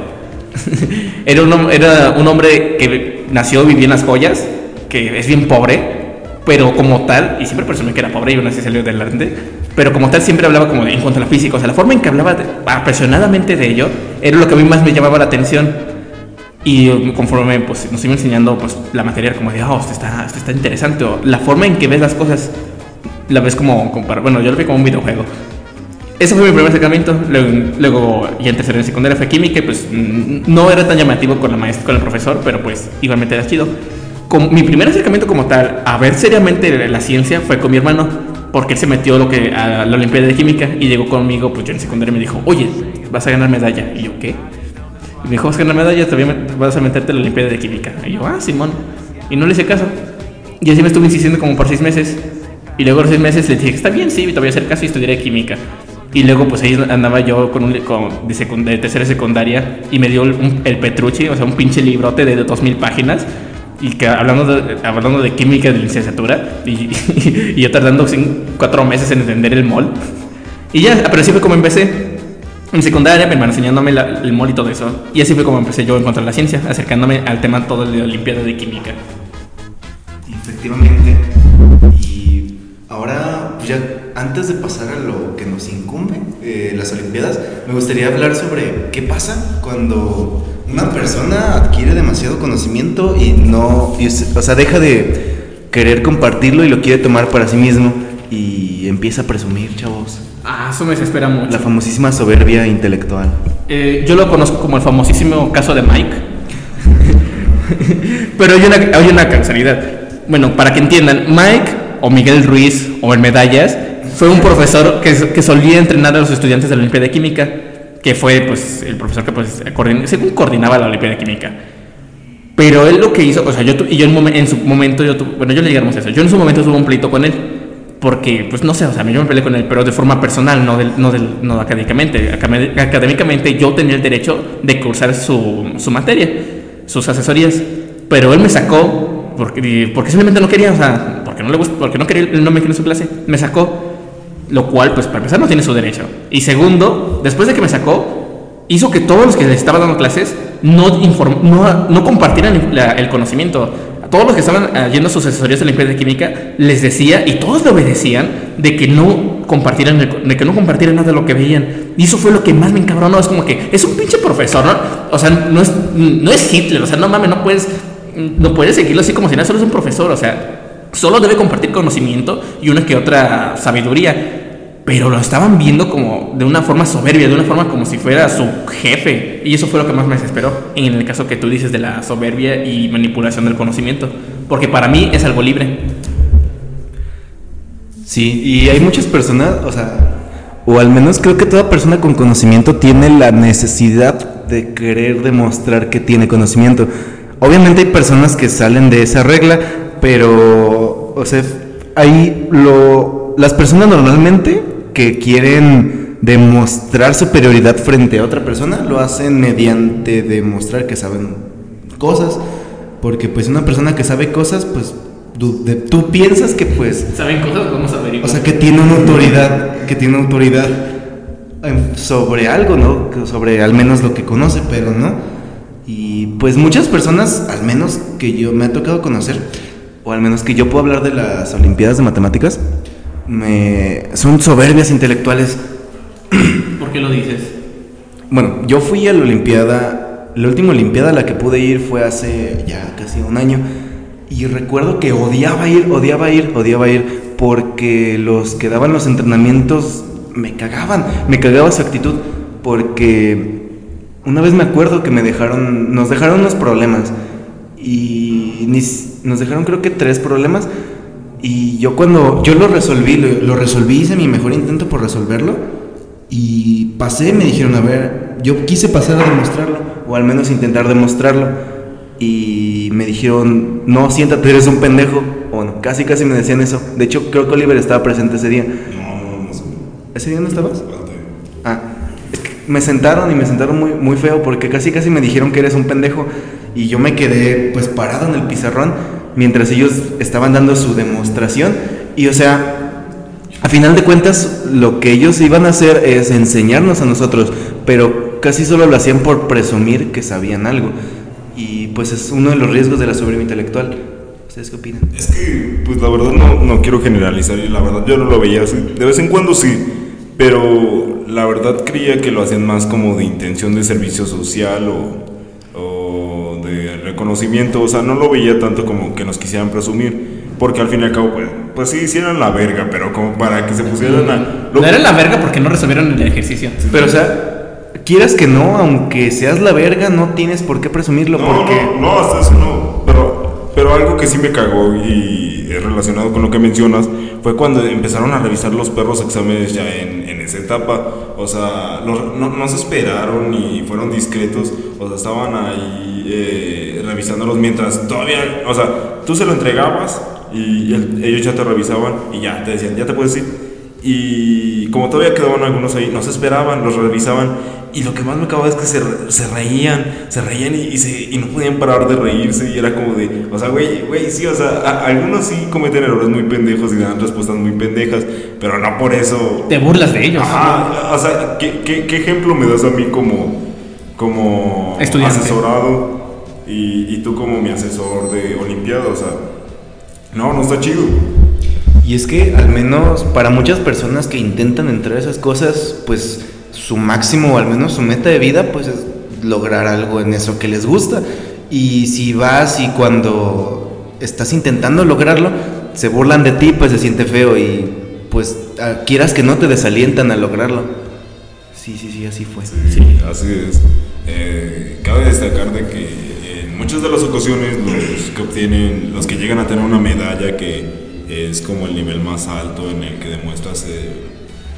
era, un, era un hombre que nació, vivía en las joyas, que es bien pobre, pero como tal, y siempre presumí que era pobre y aún así salió adelante, pero como tal siempre hablaba como de, en cuanto a la física, o sea, la forma en que hablaba de- apasionadamente de ello, era lo que a mí más me llamaba la atención. Y conforme pues, nos iba enseñando pues, la materia, como de, oh, esto está, esto está interesante. O la forma en que ves las cosas, la ves como, como bueno, yo lo vi como un videojuego. Ese fue mi primer acercamiento. Luego, luego ya en tercera y secundaria fue química, y pues no era tan llamativo con la maestra, con el profesor, pero pues igualmente era chido. Con, mi primer acercamiento como tal a ver seriamente la ciencia fue con mi hermano, porque él se metió lo que, a la Olimpiada de Química y llegó conmigo, pues yo en secundaria me dijo, oye, vas a ganar medalla. Y yo, ¿qué? Y me dijo, vas a ganar medalla, te vas a meterte a la Olimpiada de Química. Y yo, ah, Simón. Y no le hice caso. Y así me estuve insistiendo como por seis meses. Y luego a los seis meses le dije, está bien, sí, te voy a hacer caso y estudiaré química. Y luego pues ahí andaba yo con un con, de, secund- de tercera secundaria y me dio un- el Petrucci, o sea, un pinche librote de, dos mil páginas. Y que hablando de, hablando de química de licenciatura y, y yo tardando cin- cuatro meses en entender el mol. Y ya, pero así fue como empecé. En secundaria, hermano enseñándome el mol y todo eso. Y así fue como empecé yo en cuanto a la ciencia, acercándome al tema todo de Olimpiada de Química. Efectivamente. Y ahora, pues ya antes de pasar a lo que nos incumbe, eh, las Olimpiadas, me gustaría hablar sobre qué pasa cuando una persona adquiere demasiado conocimiento y no, o sea, deja de querer compartirlo y lo quiere tomar para sí mismo y empieza a presumir, chavos. Ah, eso me desespera mucho. La famosísima soberbia intelectual. Eh, yo lo conozco como el famosísimo caso de Mike. Pero hay una, hay una causalidad. Bueno, para que entiendan, Mike o Miguel Ruiz o el Medallas fue un profesor que, que solía entrenar a los estudiantes de la Olimpiada de Química, que fue pues el profesor que pues coordin- según coordinaba la Olimpiada de Química. Pero él lo que hizo, o sea, yo, y yo en, en su momento, yo bueno, yo le digamos eso, yo en su momento tuve un pleito con él, porque, pues no sé, o sea, yo me peleé con él, pero de forma personal, no, del, no, del, no académicamente. Académicamente yo tenía el derecho de cursar su, su materia, sus asesorías, pero él me sacó porque, porque simplemente no quería, o sea, porque no le gusta, porque no quería, él no me quería en su clase, me sacó. Lo cual, pues para empezar, no tiene su derecho. Y segundo, después de que me sacó, hizo que todos los que le estaban dando clases no, inform- no, no compartieran la- el conocimiento. Todos los que estaban ah, yendo a sus asesorías de limpieza de química, les decía, y todos le obedecían, de que no compartieran, de que no compartieran nada de lo que veían. Y eso fue lo que más me encabronó. Es como que es un pinche profesor, ¿no? O sea, no es, no es Hitler, o sea, no mames, no puedes, no puedes seguirlo así como si nada, solo es un profesor, o sea, Solo debe compartir conocimiento y una que otra sabiduría. Pero lo estaban viendo como de una forma soberbia, de una forma como si fuera su jefe. Y eso fue lo que más me desesperó en el caso que tú dices de la soberbia y manipulación del conocimiento. Porque para mí es algo libre. Sí, y hay muchas personas, o sea, o al menos creo que toda persona con conocimiento tiene la necesidad de querer demostrar que tiene conocimiento. Obviamente hay personas que salen de esa regla, pero, o sea, hay lo, las personas normalmente que quieren demostrar superioridad frente a otra persona lo hacen mediante demostrar que saben cosas, porque pues una persona que sabe cosas, pues tú, de- tú piensas que pues ¿Saben cosas? Vamos a ver. o sea, que tiene una autoridad, que tiene autoridad em, sobre algo, ¿no? Sobre al menos lo que conoce, pero no. Y pues muchas personas, al menos que yo me ha tocado conocer, o al menos que yo puedo hablar de las Olimpiadas de Matemáticas, me, son soberbias intelectuales. ¿Por qué lo dices? Bueno, yo fui a la Olimpiada, la última Olimpiada a la que pude ir fue hace ya casi un año. Y recuerdo que odiaba ir, odiaba ir, odiaba ir, porque los que daban los entrenamientos me cagaban, me cagaba su actitud, porque una vez me acuerdo que me dejaron, nos dejaron unos problemas, y nos dejaron creo que tres problemas, y yo cuando, yo lo resolví, lo, lo resolví, hice mi mejor intento por resolverlo, y pasé, me dijeron, a ver, yo quise pasar a demostrarlo, o al menos intentar demostrarlo. Y me dijeron, no, siéntate, eres un pendejo. O bueno, casi, casi me decían eso. De hecho, creo que Oliver estaba presente ese día. No, no, no. ¿Ese día no estabas? Espérate. Ah, es que me sentaron y me sentaron muy, muy feo porque casi, casi me dijeron que eres un pendejo. Y yo me quedé pues parado en el pizarrón mientras ellos estaban dando su demostración. Y o sea, a final de cuentas, lo que ellos iban a hacer es enseñarnos a nosotros, pero casi solo lo hacían por presumir que sabían algo. Y pues es uno de los riesgos de la soberbia intelectual. ¿Ustedes qué opinan? Es que, pues la verdad no, no quiero generalizar la verdad yo no lo veía así. De vez en cuando sí, pero la verdad creía que lo hacían más como de intención de servicio social o de reconocimiento. O sea, no lo veía tanto como que nos quisieran presumir. Porque al fin y al cabo, pues, pues sí, hicieron la verga, pero como para que se pusieran a... lo- No era la verga porque no resolvieron el ejercicio. Pero o sea, quieras que no, aunque seas la verga, no tienes por qué presumirlo No, porque... no, no, hasta eso no. Pero, pero algo que sí me cagó y es relacionado con lo que mencionas fue cuando empezaron a revisar los perros exámenes ya en, en esa etapa. O sea, no, no se esperaron y fueron discretos. O sea, estaban ahí eh, revisándolos mientras todavía. O sea, tú se lo entregabas y el- ellos ya te revisaban y ya te decían, ya te puedes ir. Y como todavía quedaban algunos ahí, no se esperaban, los revisaban. Y lo que más me acababa es que se, se reían, se reían y, y se, y no podían parar de reírse. Y era como de, o sea, güey, güey, sí, o sea, a- algunos sí cometen errores muy pendejos y dan respuestas muy pendejas, pero no por eso. Te burlas de ellos. Ajá, o sea, ¿qué, qué, qué ejemplo me das a mí como, como Estudiante. asesorado y, y tú como mi asesor de Olimpiada? O sea, no, no está chido. Y es que al menos para muchas personas que intentan entrar a esas cosas, pues su máximo o al menos su meta de vida pues es lograr algo en eso que les gusta. Y si vas y cuando estás intentando lograrlo, se burlan de ti, pues se siente feo y pues quieras que no te desalientan a lograrlo. Sí, sí, sí, así fue. Sí, así es. Eh, cabe destacar de que en muchas de las ocasiones los que obtienen, los que llegan a tener una medalla que es como el nivel más alto en el que demuestras eh,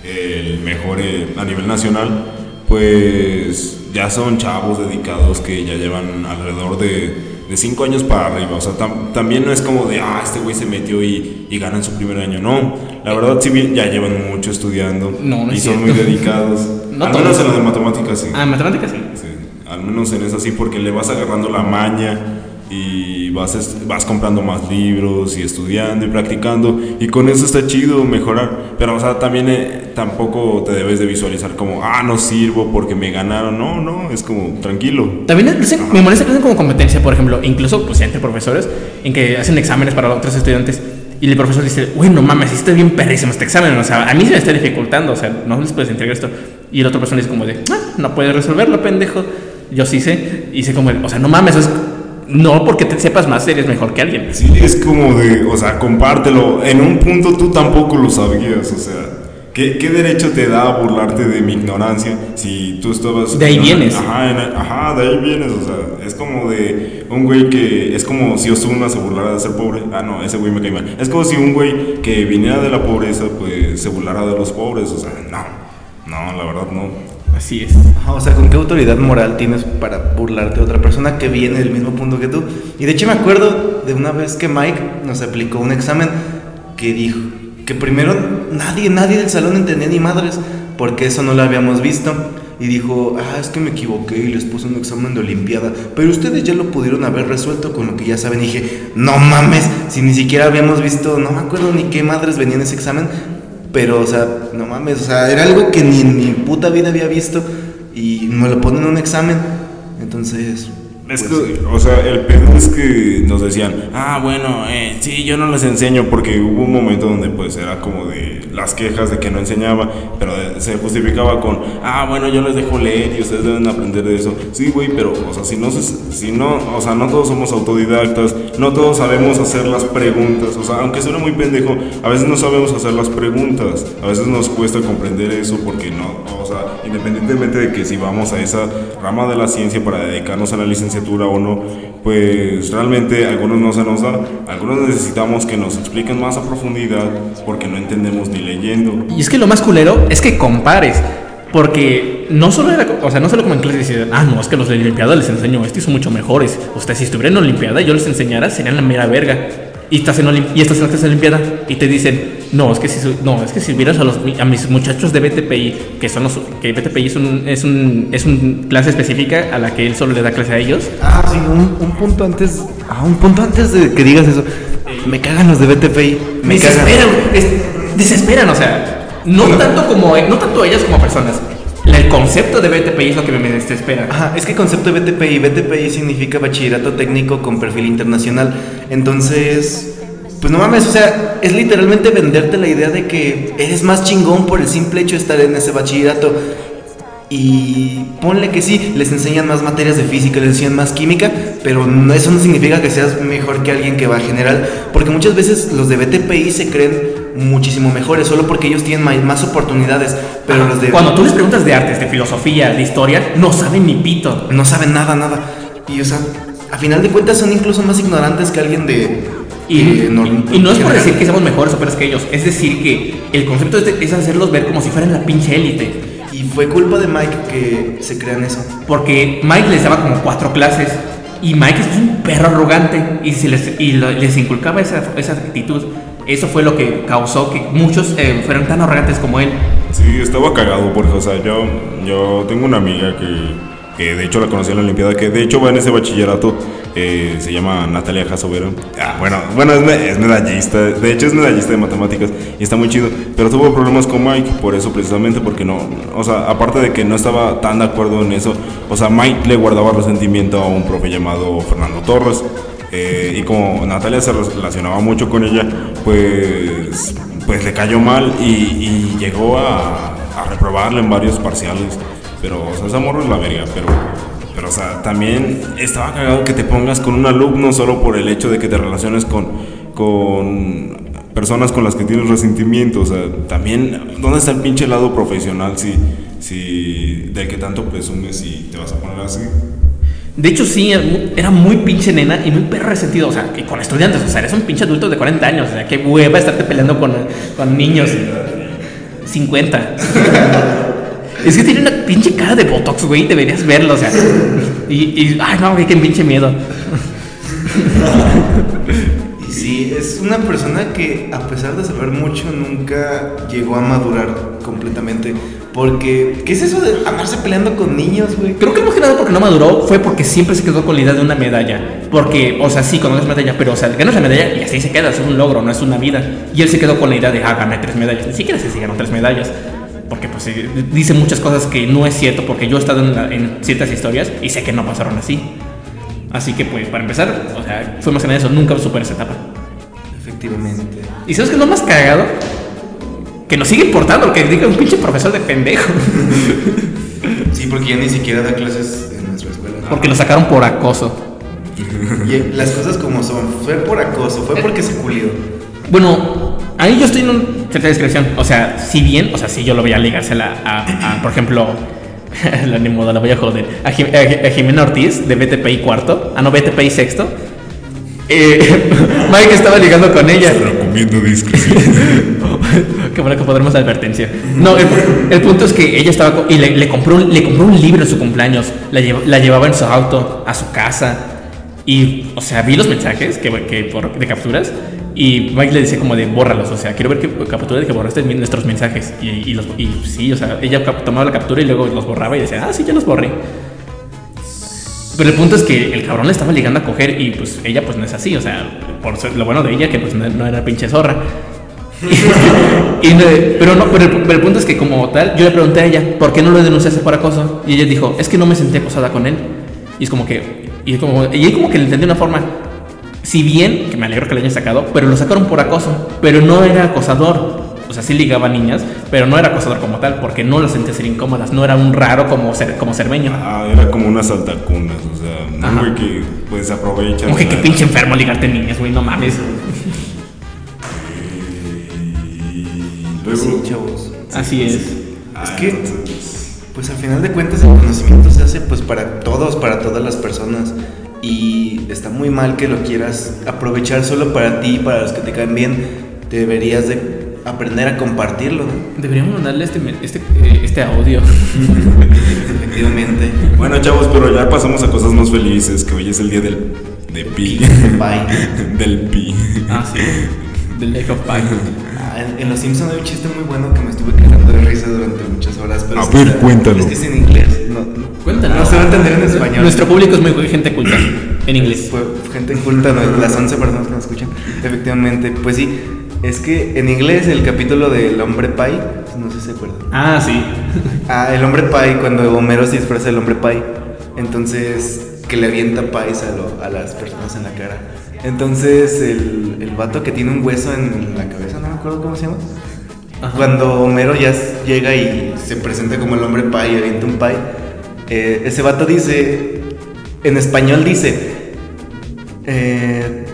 el mejor eh, a nivel nacional, pues ya son chavos dedicados que ya llevan alrededor de de cinco años para arriba. O sea, tam- también no es como de, ah, este güey se metió y, y gana en su primer año. No, la verdad, sí, bien, ya llevan mucho estudiando No, no y es son cierto. muy dedicados. No Al menos en la de matemáticas, sí. Ah, en matemáticas sí. Sí, al menos en esa sí, porque le vas agarrando la maña y vas, vas comprando más libros y estudiando y practicando y con eso está chido mejorar. Pero, o sea, también eh, tampoco te debes de visualizar como, ah, no sirvo porque me ganaron. No, no, es como, tranquilo. También me molesta que hacen como competencia, por ejemplo, incluso pues entre profesores, en que hacen exámenes para otros estudiantes y el profesor dice, uy, no mames, hiciste bien perrísimo este examen, o sea, a mí se me está dificultando, o sea, no les puedes entregar esto. Y el otro persona dice como de, ah, no puedes resolverlo, pendejo. Yo sí sé, y dice como, o sea, no mames, es, no porque te sepas más, eres mejor que alguien. Sí, es como de, o sea, compártelo. En un punto tú tampoco lo sabías, o sea, ¿qué, qué derecho te da a burlarte de mi ignorancia si tú estabas... De ahí vienes. Ajá, en- ajá, de ahí vienes, o sea, es como de un güey que, es como si Osuna se burlara de ser pobre. Ah, no, ese güey me cae mal. Es como si un güey que viniera de la pobreza, pues, se burlara de los pobres, o sea, no, no, la verdad no. Así es. Ajá, O sea, ¿con qué autoridad moral tienes para burlarte de otra persona que viene del mismo punto que tú? Y de hecho me acuerdo de una vez que Mike nos aplicó un examen que dijo que primero nadie, nadie del salón entendía ni madres, porque eso no lo habíamos visto. Y dijo, ah, es que me equivoqué y les puse un examen de Olimpiada, pero ustedes ya lo pudieron haber resuelto con lo que ya saben. Y dije, no mames, si ni siquiera habíamos visto, no me acuerdo ni qué madres venía en ese examen, pero, o sea, no mames, o sea, era algo que ni en mi puta vida había visto y me lo ponen en un examen. Entonces, Es pues, que, o sea, el pedo es que nos decían, ah, bueno, eh, sí, yo no les enseño porque hubo un momento donde pues era como de las quejas de que no enseñaba, pero de- se justificaba con, ah, bueno, yo les dejo leer y ustedes deben aprender de eso. Sí, güey, pero, o sea, si no, si no, o sea, no todos somos autodidactas, no todos sabemos hacer las preguntas, o sea, aunque suene muy pendejo, a veces no sabemos hacer las preguntas, a veces nos cuesta comprender eso porque no, o sea, independientemente de que si vamos a esa rama de la ciencia para dedicarnos a la licenciatura o no, pues realmente algunos no se nos da, algunos necesitamos que nos expliquen más a profundidad porque no entendemos ni leyendo. Y es que lo más culero es que compares. Porque no solo era, o sea, no solo como en clase decían, ah, no, es que los de Olimpiada les enseño esto y son mucho mejores. Usted, si estuviera en Olimpiada yo les enseñara, serían la mera verga. Y estás en, Olim- y estás en la clase de Olimpiada y te dicen, no, es que si, no, es que si vieras a, los, a mis muchachos de BTPI, que son los, que BTPI es un, es un, es un clase específica a la que él solo le da clase a ellos. Ah, sí, un, un punto antes, ah, un punto antes de que digas eso. Me cagan los de BTPI, me cagan. desesperan, es- desesperan, o sea, no tanto como, no tanto ellas como personas. El concepto de BTPI es lo que me desespera. Ajá, es que concepto de BTPI, BTPI significa bachillerato técnico con perfil internacional. Entonces, pues no mames, o sea, es literalmente venderte la idea de que eres más chingón por el simple hecho de estar en ese bachillerato. Y ponle que sí, les enseñan más materias de física, les enseñan más química, pero no- eso no significa que seas mejor que alguien que va a general, porque muchas veces los de BTPI se creen muchísimo mejores solo porque ellos tienen ma- más oportunidades, pero Ajá. los de Cuando tú les preguntas de artes, de filosofía, de historia, no saben ni pito. no saben nada, nada. Y o sea, a final de cuentas son incluso más ignorantes que alguien de... Y, de y- no es por decir que seamos mejores o peores que ellos, es decir que el concepto es, de- es hacerlos ver como si fueran la pinche élite. Y fue culpa de Mike que se crean eso. Porque Mike les daba como cuatro clases y Mike es un perro arrogante y, se les, y lo- les inculcaba esa, esa actitud. Eso fue lo que causó que muchos eh, fueran tan arrogantes como él. Sí, estaba cagado porque, o sea, yo, yo tengo una amiga que, que de hecho la conocí en la Olimpiada, que de hecho va en ese bachillerato, eh, se llama Natalia Jasovera. Ah, bueno, bueno es, es medallista, de hecho es medallista de matemáticas y está muy chido, pero tuvo problemas con Mike por eso precisamente, porque no, o sea, aparte de que no estaba tan de acuerdo en eso, o sea, Mike le guardaba resentimiento a un profe llamado Fernando Torres. Eh, y como Natalia se relacionaba mucho con ella, pues, pues le cayó mal y, llegó a, a reprobarle en varios parciales. Pero, o sea, esa morra es la verga, pero, pero, o sea, también estaba cagado que te pongas con un alumno solo por el hecho de que te relaciones con, con personas con las que tienes resentimiento. O sea, también, ¿dónde está el pinche lado profesional si, si del que tanto presumes y te vas a poner así? De hecho, sí, era muy pinche nena y muy perro resentido. O sea, que con estudiantes, o sea, eres un pinche adulto de 40 años. O sea, qué hueva estarte peleando con, con niños. 50. es que tiene una pinche cara de botox, güey. Deberías verlo, o sea. Y, y ay, no, güey, qué pinche miedo. Es una persona que a pesar de saber mucho nunca llegó a madurar completamente. Porque, ¿qué es eso de andarse peleando con niños, güey? Creo que más que nada porque no maduró fue porque siempre se quedó con la idea de una medalla. Porque, o sea, sí, ganas medalla, pero, o sea, ganas la medalla y así se queda, es un logro, no es una vida. Y él se quedó con la idea de, ah, gané tres medallas. Ni siquiera sé si ganó tres medallas. Porque, pues, eh, dice muchas cosas que no es cierto, porque yo he estado en, la- en ciertas historias y sé que no pasaron así. Así que, pues, para empezar, o sea, fue más nada eso, nunca superé esa etapa. Efectivamente. ¿Y sabes qué es lo más cagado? Que nos sigue importando que diga un pinche profesor de pendejo. Sí, porque ya ni siquiera da clases en nuestra escuela. Porque lo sacaron por acoso. Y las cosas como son, fue por acoso, fue porque se culió. Bueno, ahí yo estoy en un cierta discreción. O sea, si bien, o sea, si yo lo voy a ligársela a, a, por ejemplo, la ni modo, la voy a joder. A, Jim- a- a Jimena Ortiz de BTPI cuarto, ah, no, BTPI sexto. Eh, Mike estaba ligando con ella. Recomiendo discreción. Qué bueno que podremos advertencia. No, el, el punto es que ella estaba y le, le compró un, le compró un libro en su cumpleaños. La, llev- la llevaba en su auto a su casa. Y, o sea, vi los mensajes que, que por- de capturas. Y Mike le decía como de bórralos. O sea, quiero ver qué captura de que borraste nuestros mensajes. Y, y, los, y sí, o sea, ella tomaba la captura y luego los borraba y decía, ah, sí, ya los borré. Pero el punto es que el cabrón le estaba ligando a coger y pues ella pues no es así, o sea, por lo bueno de ella que pues no, era pinche zorra. Y pero no, pero el, pero punto es que como tal, yo le pregunté a ella, ¿por qué no lo denunciaste por acoso? Y ella dijo, es que no me sentí acosada con él. Y es como que, y como, y como que le entendí de una forma, si bien, que me alegro que lo hayan sacado, pero lo sacaron por acoso, pero no era acosador. O sea, sí ligaba a niñas, pero no era acosador como tal, porque no las sentía ser incómodas, no era un raro como, ser, como cermeño. Ah, era como unas saltacunas, o sea, un Ajá. güey que pues aprovecha. Como que la- pinche enfermo ligarte niñas, güey, no mames. Y luego- sí, chavos. Así es. Ah, Es que- Pues al final de cuentas el conocimiento se hace pues para todos, para todas las personas. Y está muy mal que lo quieras aprovechar solo para ti, para los que te caen bien. Deberías de aprender a compartirlo, ¿no? Deberíamos mandarle este, este, eh, este audio. Efectivamente. Bueno, chavos, pero ya pasamos a cosas más felices, que hoy es el día del de pi. Del pi. Ah, sí. The Lake of Fire. Ah, en, en Los Simpsons hay un chiste muy bueno que me estuve cagando de risa durante muchas horas. Pero A es que ver, está- cuéntalo. Es que es en inglés. No, no, Cuéntalo. no se va a entender en español. Nuestro público es muy gente culta en inglés. Fue gente culta, ¿no? las 11 personas que nos escuchan. Efectivamente, pues sí. Es que en inglés el capítulo del hombre pie, no sé si se acuerdan. Ah, sí. Ah, el hombre pie, cuando Homero se disfraza del hombre pie. Entonces, que le avienta pies a, lo- a las personas en la cara. Entonces, el, el vato que tiene un hueso en la cabeza, no me acuerdo cómo se llama. Ajá. Cuando Homero ya llega y se presenta como el hombre pie y avienta un pie, eh, ese vato dice, en español dice, eh,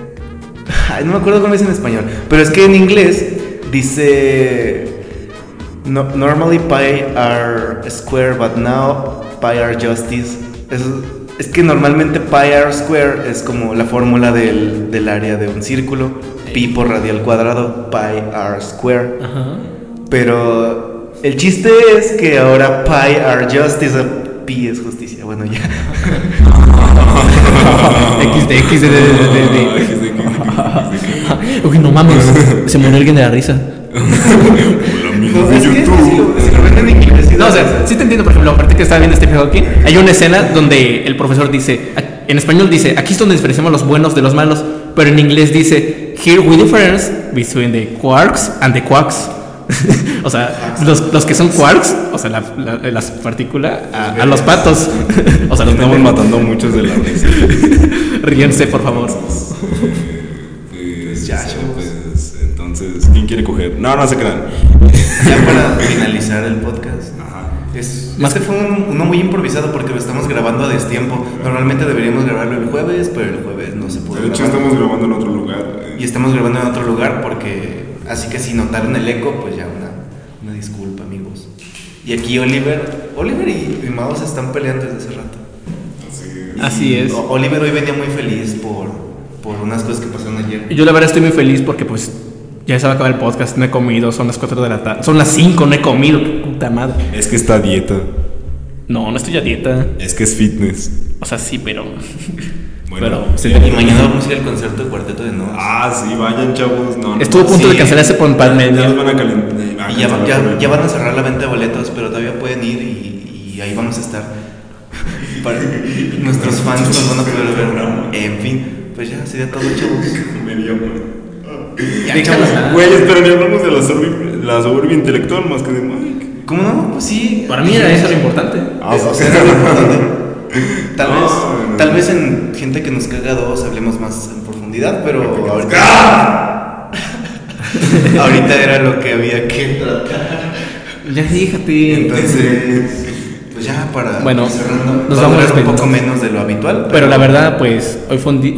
ay, no me acuerdo cómo dice en español, pero es que en inglés dice, "No- normally pie are square, but now pie are justice. Eso- es que normalmente pi are square es como la fórmula del, del área de un círculo, pi por radial cuadrado, pi are square. Ajá. Pero el chiste es que ahora pi are justice, pi es justicia. Bueno, ya. X de Uy, no mames. Se murió alguien de la risa. No, es que YouTube. si lo, si lo ven en inglés, sí No, o sea, sí te entiendo, por ejemplo, aparte que estaba viendo Stephen Hawking, hay una escena donde el profesor dice, en español dice, aquí es donde diferenciamos los buenos de los malos, pero en inglés dice, here we difference between the quarks and the quacks. o sea, los, los que son quarks, o sea, la- la- las partículas, a, a los patos. o sea, los Estamos matando muchos de la risa. Ríense, por favor. Quiere coger? No, no se crean. Ya para finalizar el podcast. Es, Más- este fue un- uno muy improvisado porque lo estamos grabando a destiempo. Normalmente deberíamos grabarlo el jueves, pero el jueves no se pudo De hecho, grabar. estamos grabando en otro lugar. eh, Y estamos grabando en otro lugar porque... Así que si notaron el eco, pues ya una, una disculpa, amigos. Y aquí Oliver... Oliver y, y Maus están peleando desde hace rato. Así es. O- Oliver hoy venía muy feliz por, por unas cosas que pasaron ayer. Yo la verdad estoy muy feliz porque pues ya se va a acabar el podcast, no he comido, son las 4 de la tarde, son las 5, no he comido, puta madre. Es que está a dieta. No, no estoy a dieta. Es que es fitness. O sea, sí, pero Bueno, Pero, sí, ya- Y mañana vamos a ir al concierto de Cuarteto de Nos. Ah, sí, vayan, chavos. No, no, Estuvo a punto Sí. de cancelarse por Ya pandemia. nos van a calentar. Y ya, ya, ya van a cerrar la venta de boletos, pero todavía pueden ir y, y ahí vamos a estar. Para- nuestros fans nos van a poder ver. En fin, pues ya sería todo, chavos. Me dio, Ya. Güey, espera, ni hablamos de la soberbia, la soberbia intelectual más que de Mike. ¿Cómo no? Pues sí. Para mí era eso lo importante. Ah, o sea, era lo importante. Tal No, vez, no, no. tal vez en gente que nos caga dos hablemos más en profundidad, pero ahorita, ahorita era lo que había que tratar. Ya fíjate. Entonces, pues ya para Bueno, cerrando, nos va a vamos durar un poco menos de lo habitual. Pero la verdad, pues, hoy fue un día.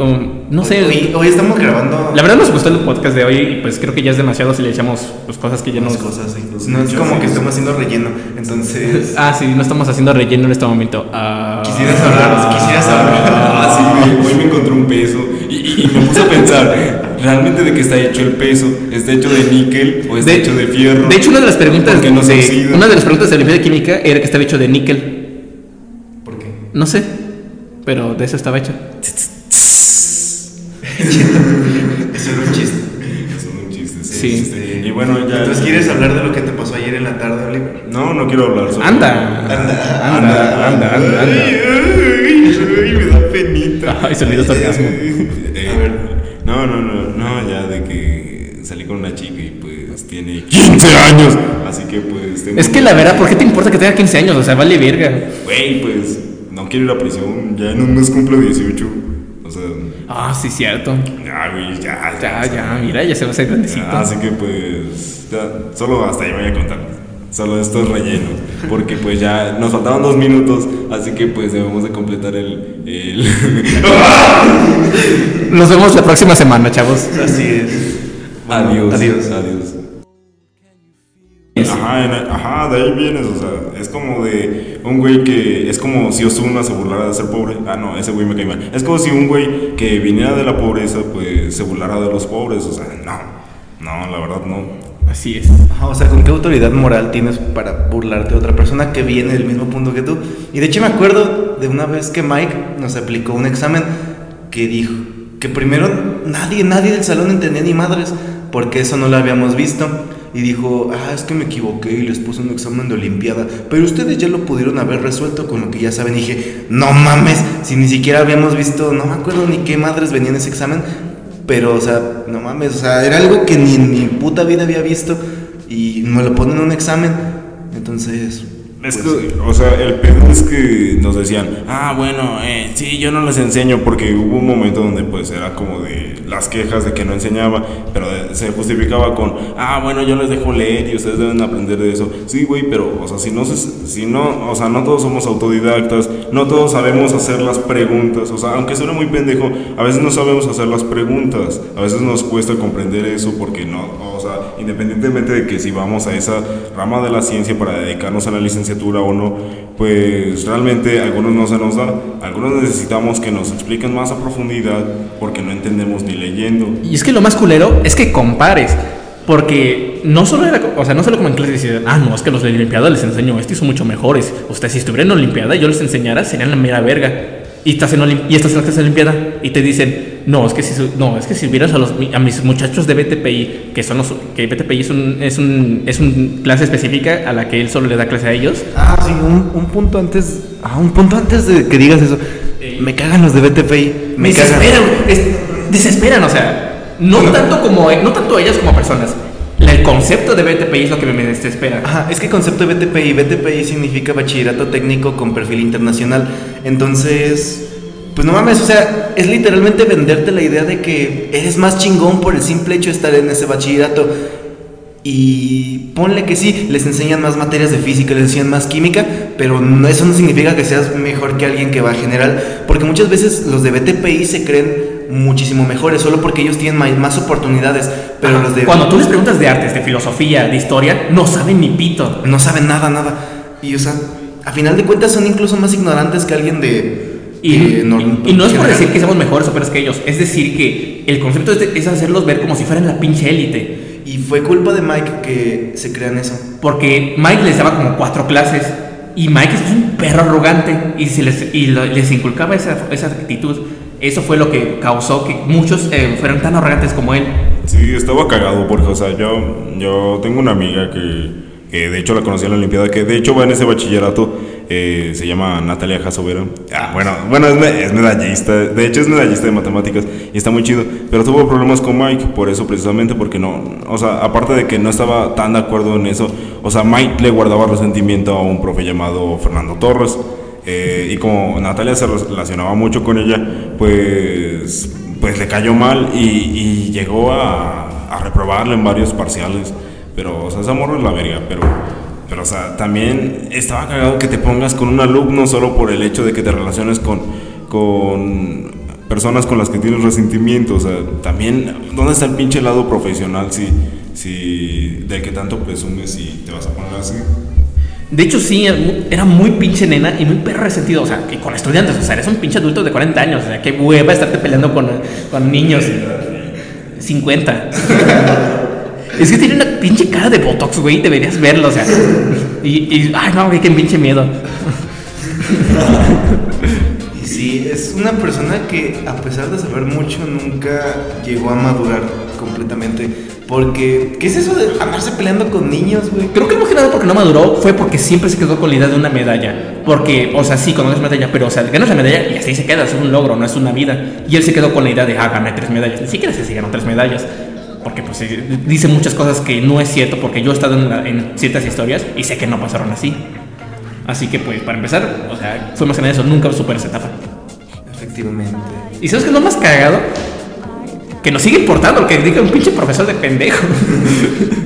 no sé. Hoy, hoy estamos grabando La verdad nos gustó el podcast de hoy y pues creo que ya es demasiado si le echamos pues, cosas que ya nos... cosas. No es como que estamos haciendo relleno. Entonces, Ah, sí, no estamos haciendo relleno en este momento. Ah, quisieras hablar, quisieras hablar. Ah, sí, hoy me encontré un peso y, y- y me puse a pensar, ¿realmente de qué está hecho el peso? ¿Está hecho de níquel o está hecho de fierro? De hecho, una de las preguntas no de, una de las preguntas de la Olimpiada de Química era que estaba hecho de níquel. ¿Por qué? No sé, pero de eso estaba hecho. Eso era un chiste. Es un chiste, sí. Sí. chiste. Y bueno, ya... Entonces, ¿quieres hablar de lo que te pasó ayer en la tarde, Oliver? No, no quiero hablar sobre... Anda, anda, anda, anda, anda. Ay, ay, ay, me da penita. Ay, se olvidó sarcasmo. Eh, no, no, no, de salí con una chica y pues tiene 15 años. Así que pues tengo... Es que la verdad, ¿por qué te importa que tenga 15 años? O sea, vale verga. Güey, pues no quiero ir a prisión. Ya en un mes cumplo 18. O sea, Ah, sí, cierto. ya, güey, ya. Ya, ya, mira, ya se va a hacer grandecito. Ya, así que pues, ya, solo hasta ahí voy a contar. Solo esto es relleno. Porque pues ya nos faltaban dos minutos. Así que pues debemos de completar el... el... Nos vemos la próxima semana, chavos. Así es. Adiós. Adiós. Adiós. Ajá, en- ajá, de ahí vienes, o sea, es como de un güey que es como si Ozuna se burlara de ser pobre. Ah, no, ese güey me cae mal. Es como si un güey que viniera de la pobreza, pues se burlara de los pobres, o sea, no, no, la verdad no. Así es. Ajá, O sea, ¿con qué autoridad moral tienes para burlarte de otra persona que viene del mismo punto que tú? Y de hecho me acuerdo de una vez que Mike nos aplicó un examen que dijo que primero nadie, nadie del salón entendía ni madres, porque eso no lo habíamos visto. Y dijo, ah, es que me equivoqué y les puse un examen de Olimpiada, pero ustedes ya lo pudieron haber resuelto con lo que ya saben. Y dije, no mames, si ni siquiera habíamos visto, no me acuerdo ni qué madres venía en ese examen, pero, o sea, no mames, o sea, era algo que ni en mi puta vida había visto y me lo ponen en un examen. Entonces, Es pues, que, o sea, el pedo es que nos decían, ah, bueno, eh, sí, yo no les enseño porque hubo un momento donde pues era como de las quejas de que no enseñaba, pero de- se justificaba con, ah, bueno, yo les dejo leer y ustedes deben aprender de eso. Sí, güey, pero, o sea, si no, si no, o sea, no todos somos autodidactas, no todos sabemos hacer las preguntas, o sea, aunque suene muy pendejo, a veces no sabemos hacer las preguntas, a veces nos cuesta comprender eso porque no, o sea, independientemente de que si vamos a esa rama de la ciencia para dedicarnos a la licenciatura o no, pues realmente algunos no se nos da, algunos necesitamos que nos expliquen más a profundidad porque no entendemos ni leyendo. Y es que lo más culero es que compares. Porque no solo era, o sea, no solo como en clase decían, ah, no, es que los de Olimpiada les enseño esto y son mucho mejores. Ustedes, si estuvieran en Olimpiada y yo les enseñara, serían la mera verga. Y estás en, Olim- y estás en la clase de Olimpiada y te dicen, no, es que si, no, es que si vieras a, los, a mis muchachos de BTPI, que son los, que BTPI es un, es un, es un clase específica a la que él solo le da clase a ellos. Ah, sí, un, un punto antes, ah, un punto antes de que digas eso. Me cagan los de BTPI, me cagan. desesperan, es- desesperan, o sea, no tanto como no tanto ellas como personas. El concepto de BTPI es lo que me desespera. Ajá, es que concepto de BTPI, BTPI significa bachillerato técnico con perfil internacional. Entonces, pues no mames, o sea, es literalmente venderte la idea de que eres más chingón por el simple hecho de estar en ese bachillerato. Y ponle que sí, les enseñan más materias de física, les enseñan más química, pero no- eso no significa que seas mejor que alguien que va a general, porque muchas veces los de BTPI se creen muchísimo mejores solo porque ellos tienen más oportunidades, pero Ajá. los de Cuando tú les preguntas de artes, de filosofía, de historia, no saben ni pito. no saben nada, nada. Y o sea, a final de cuentas son incluso más ignorantes que alguien de... Y, nor- y- y no es por decir que seamos mejores o peores que ellos, es decir que el concepto es, de- es hacerlos ver como si fueran la pinche élite. Y fue culpa de Mike que se crean eso. Porque Mike les daba como cuatro clases y Mike es un perro arrogante y, se les, y lo- les inculcaba esa, esa actitud. eso fue lo que causó que muchos eh, fueran tan arrogantes como él. Sí, estaba cagado porque, o sea, yo, yo tengo una amiga que, que de hecho la conocí en la Olimpiada, que de hecho va en ese bachillerato, eh, se llama Natalia Jasovera. Ah, bueno, bueno es, es medallista, de hecho es medallista de matemáticas y está muy chido, pero tuvo problemas con Mike, por eso precisamente, porque no, o sea, aparte de que no estaba tan de acuerdo en eso, o sea, Mike le guardaba resentimiento a un profe llamado Fernando Torres. eh, y como Natalia se relacionaba mucho con ella, pues, pues le cayó mal y, y llegó a, a reprobarle en varios parciales. Pero, o sea, ese morro es la verga, pero, pero, o sea, también estaba cagado que te pongas con un alumno solo por el hecho de que te relaciones con, con personas con las que tienes resentimiento. O sea, también, ¿dónde está el pinche lado profesional si, si del que tanto presumes y te vas a poner así? De hecho, sí, era muy pinche nena y muy perro resentido. O sea, que con estudiantes, o sea, eres un pinche adulto de 40 años. O sea, qué hueva estarte peleando con, con niños. 50. es que tiene una pinche cara de botox, güey. Deberías verlo, o sea. Y, y ay, no, güey, qué pinche miedo. Y sí, es una persona que a pesar de saber mucho nunca llegó a madurar completamente. Porque, ¿qué es eso de andarse peleando con niños, güey? Creo que más que nada porque no maduró fue porque siempre se quedó con la idea de una medalla. Porque, o sea, sí, ganas medalla, pero, o sea, ganas la medalla y así se queda, es un logro, no es una vida. Y él se quedó con la idea de, ah, gané tres medallas. Ni siquiera sé si ganó tres medallas. Porque, pues, dice muchas cosas que no es cierto, porque yo he estado en, la- en ciertas historias y sé que no pasaron así. Así que, pues, para empezar, o sea, fue más que nada eso, nunca superé esa etapa. Efectivamente. ¿Y sabes qué es lo más cagado? Que nos sigue importando lo que diga un pinche profesor de pendejo.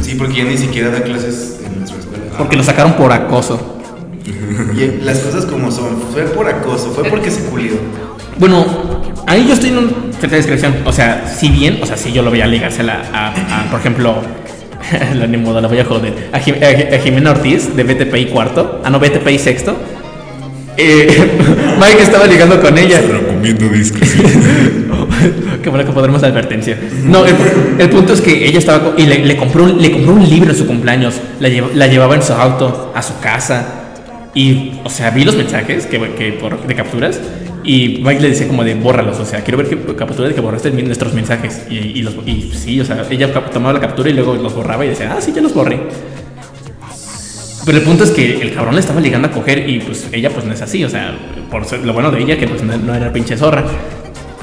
Sí, porque ya ni siquiera da clases en nuestra escuela. Porque lo sacaron por acoso. Y las cosas como son. Fue por acoso, fue porque se culió. Bueno, ahí yo estoy en una cierta discreción. O sea, si bien, o sea, si yo lo voy a ligársela a, a, por ejemplo, la ni modo, la voy a joder. A, Jim- a- a Jimena Ortiz de BTPI cuarto. Ah, no, BTPI sexto. Eh, Mike estaba ligando con ella. Recomiendo discreción. Qué bueno que podremos advertencia. No, el, el punto es que ella estaba y le, le compró un, le compró un libro en su cumpleaños. La, lleva- la llevaba en su auto a su casa. Y, o sea, vi los mensajes que, que por, de capturas. Y Mike le decía como de bórralos. O sea, quiero ver que captura de que borraste nuestros mensajes. Y, y, los, y sí, o sea, ella tomaba la captura y luego los borraba y decía, ah, sí, ya los borré. Pero el punto es que el cabrón le estaba ligando a coger y pues ella pues no es así, o sea, por ser- lo bueno de ella que pues no, no era pinche zorra.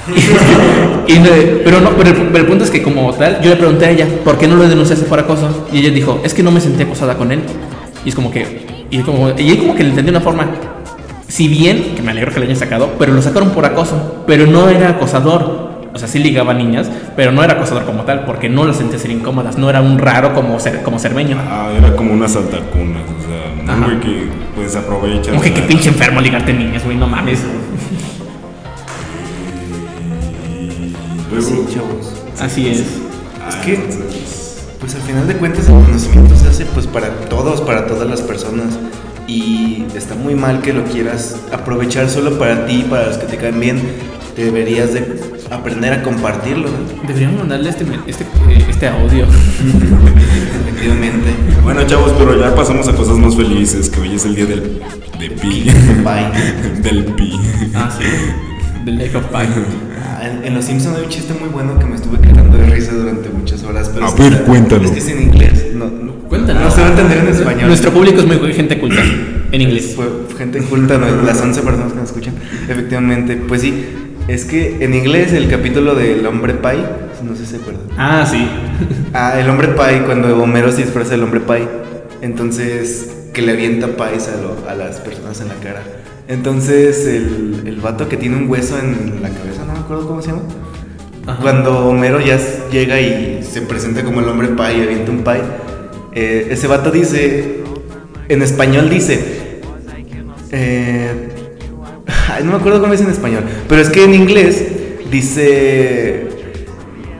Y pero no, pero el, pero el punto es que como tal, yo le pregunté a ella, ¿por qué no lo denunciaste por acoso? Y ella dijo, es que no me sentí acosada con él. Y es como que, y, como, y ahí como que le entendí de una forma, si bien, que me alegro que lo hayan sacado, pero lo sacaron por acoso, pero no era acosador. O sea, sí ligaba a niñas, pero no era acosador como tal, porque no las sentía ser incómodas, no era un raro como, ser, como cermeño. Ah, era como una saltacunas, o sea, un Ajá. güey que pues aprovecha. Como que o qué pinche enfermo ligarte niñas, güey, no mames. Sí, chavos. Así es. Es que, pues al final de cuentas, el conocimiento se hace pues para todos, para todas las personas. Y está muy mal que lo quieras aprovechar solo para ti, para los que te caen bien. Deberías de aprender a compartirlo, ¿no? Deberíamos mandarle este, este, eh, este audio. Efectivamente. Bueno, chavos, pero ya pasamos a cosas más felices, que hoy es el día del de pi. Del pi. Ah, sí. The Lake of Fire. Ah, En, Los Simpsons hay un chiste muy bueno que me estuve cagando de risa durante muchas horas. Pero A ver, está- cuéntalo. Es que es en inglés. No, no, Cuéntalo. No se va a entender en español. Nuestro público es muy gente culta. En inglés. Fue gente culta, ¿no? las 11 personas que nos escuchan. Efectivamente, pues sí. Es que en inglés el capítulo del hombre pie, no sé si se acuerdan. Ah, sí. Ah, el hombre pie, cuando Homero se disfraza del hombre pie, entonces que le avienta pies a, lo- a las personas en la cara. Entonces el, el vato que tiene un hueso en la cabeza, no me acuerdo cómo se llama. Ajá. Cuando Homero ya llega y se presenta como el hombre pie y avienta un pie, eh, ese vato dice, en español dice, eh, ay, no me acuerdo cómo es en español, pero es que en inglés dice,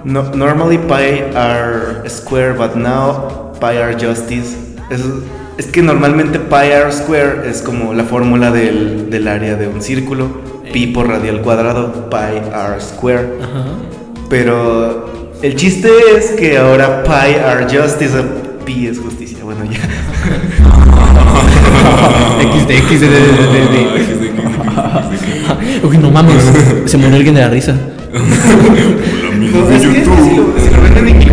no, normally pie are square, but now pie are justice. Eso- es que normalmente pi are square es como la fórmula del, del área de un círculo, pi por radial cuadrado, pi are square. Ajá. Pero el chiste es que ahora pi are justice, pi es justicia. Bueno, ya. XD, XD, de, de, de, de. Uy, no mames, se murió alguien de la risa. Hola, amigos No, de es que, es que si, YouTube. lo, si lo ven en inglés,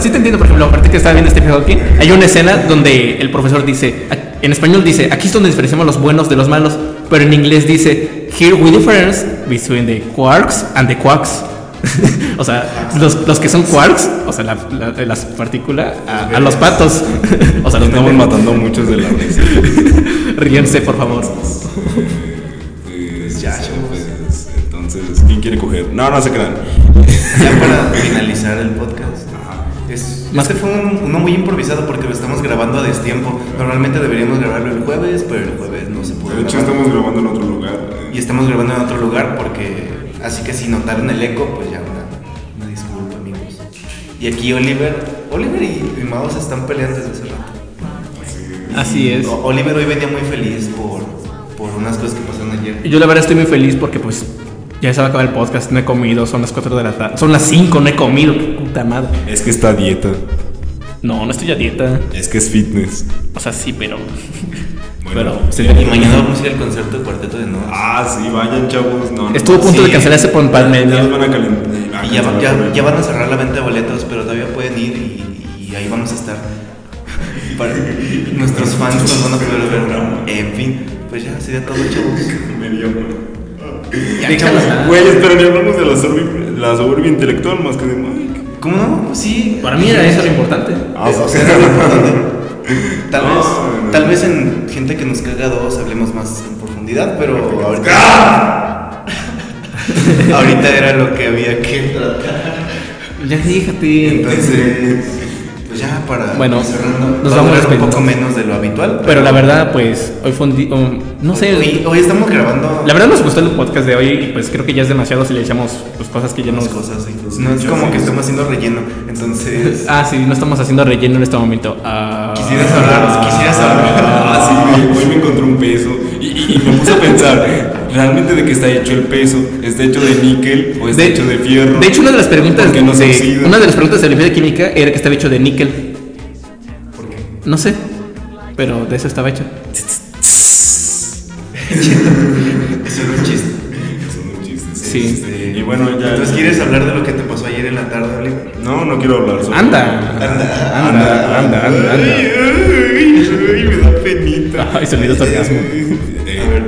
sí te entiendo, por ejemplo, ahorita que estaba viendo Stephen Hawking, hay una escena donde el profesor dice, en español dice, aquí es donde diferenciamos los buenos de los malos, pero en inglés dice, here we difference between the quarks and the quacks. o sea, los, los que son quarks, o sea, la, la- las partículas, a, a los patos. o sea, los Estamos matando muchos de la risa. Ríense, por favor. Pues, ya, pues, entonces, ¿quién quiere coger? No, no se crean. Ya para finalizar el podcast. Es, este fue un- uno muy improvisado porque lo estamos grabando a destiempo. Normalmente deberíamos grabarlo el jueves, pero el jueves no se puede. De hecho, grabar. estamos grabando en otro lugar. Y estamos grabando en otro lugar porque. Así que si notaron el eco, pues ya una, una disculpa, amigos. Y aquí Oliver. Oliver y, y Mao se están peleando desde hace rato. Así es. Oliver hoy venía muy feliz por, por unas cosas que pasaron ayer. Yo la verdad estoy muy feliz porque pues ya se va a acabar el podcast, no he comido, son las 4 de la tarde, son las 5, no he comido, qué puta madre. Es que está a dieta. No, no estoy a dieta. Es que es fitness. O sea, sí, pero. Bueno, pero. sí, Y mañana vamos a ir al concierto de Cuarteto de Nos. Ah, sí, vayan, chavos. No, no, Estuvo a punto Sí. de cancelarse por Ya pandemia. nos van a calentar. Y ya, ya, ya van a cerrar la venta de boletos, pero todavía pueden ir y, y ahí vamos a estar. Para- nuestros fans nos van a poder ver. En fin, pues ya sería todo, chavos. Ya, chavos. Güey, espera, ni hablamos de la soberbia, la soberbia intelectual más que de Mike. ¿Cómo no? Pues Sí. Para mí era eso lo importante. Ah, o sea, era lo importante. Tal No, vez, no. tal vez en gente que nos caga dos hablemos más en profundidad, pero ahorita, ahorita era lo que había que tratar. Ya fíjate. Entonces, pues ya para Bueno, cerrando, nos va a vamos durar un poco menos de lo habitual. Pero la verdad, pues, hoy fue un día. No sé. Hoy, hoy estamos grabando La verdad nos gustó el podcast de hoy y pues creo que ya es demasiado si le echamos pues, cosas que ya nos... unas cosas. y No es como que estamos haciendo relleno. Entonces, Ah, sí, no estamos haciendo relleno en este momento. Ah, quisieras hablar, quisieras hablar. Ah, sí, güey, hoy me encontré un peso y, y- y me puse a pensar, ¿realmente de qué está hecho el peso? ¿Está hecho de níquel o está hecho de fierro? De hecho, una de las preguntas Porque no de, una de las preguntas de la de química era que estaba hecho de níquel. ¿Por qué? No sé, pero de eso estaba hecho. Eso era un chiste. Son un chiste, Sí. Este, Y bueno, ya... Entonces, ¿quieres hablar de lo que te pasó ayer en la tarde, Oliver? No, no quiero hablar sobre... Anda, Anda, anda, anda, anda, anda. Ay, ay, me da penita. Ay, sonido de orgasmo. Eh,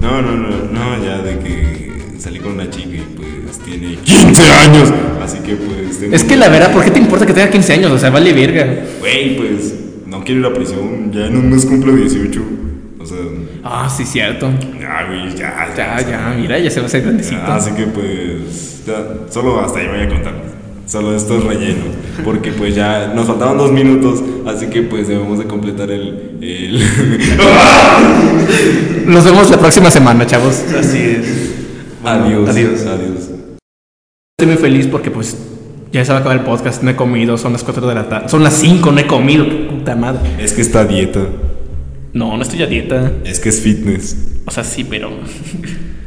no, no, no, no, ya de que salí con una chica y pues tiene 15 años. Así que pues... tengo- Es que la verdad, ¿por qué te importa que tenga 15 años? O sea, vale verga. Güey, pues no quiero ir a prisión. Ya en un mes cumplo 18. Ah, sí, cierto. ya, güey, ya. Ya, ya, mira, ya se va a hacer grandecito. Ya, así que pues, ya, solo hasta ahí voy a contar. Solo esto es relleno. Porque pues ya nos faltaban dos minutos. Así que pues debemos de completar el... el... Nos vemos la próxima semana, chavos. Así es. Bueno, adiós. Adiós. Adiós. Estoy muy feliz porque pues ya se va a acabar el podcast, no he comido, son las 4 de la tarde. Son las 5, no he comido, qué puta madre. Es que está a dieta. No, no estoy a dieta. Es que es fitness. O sea, sí, pero...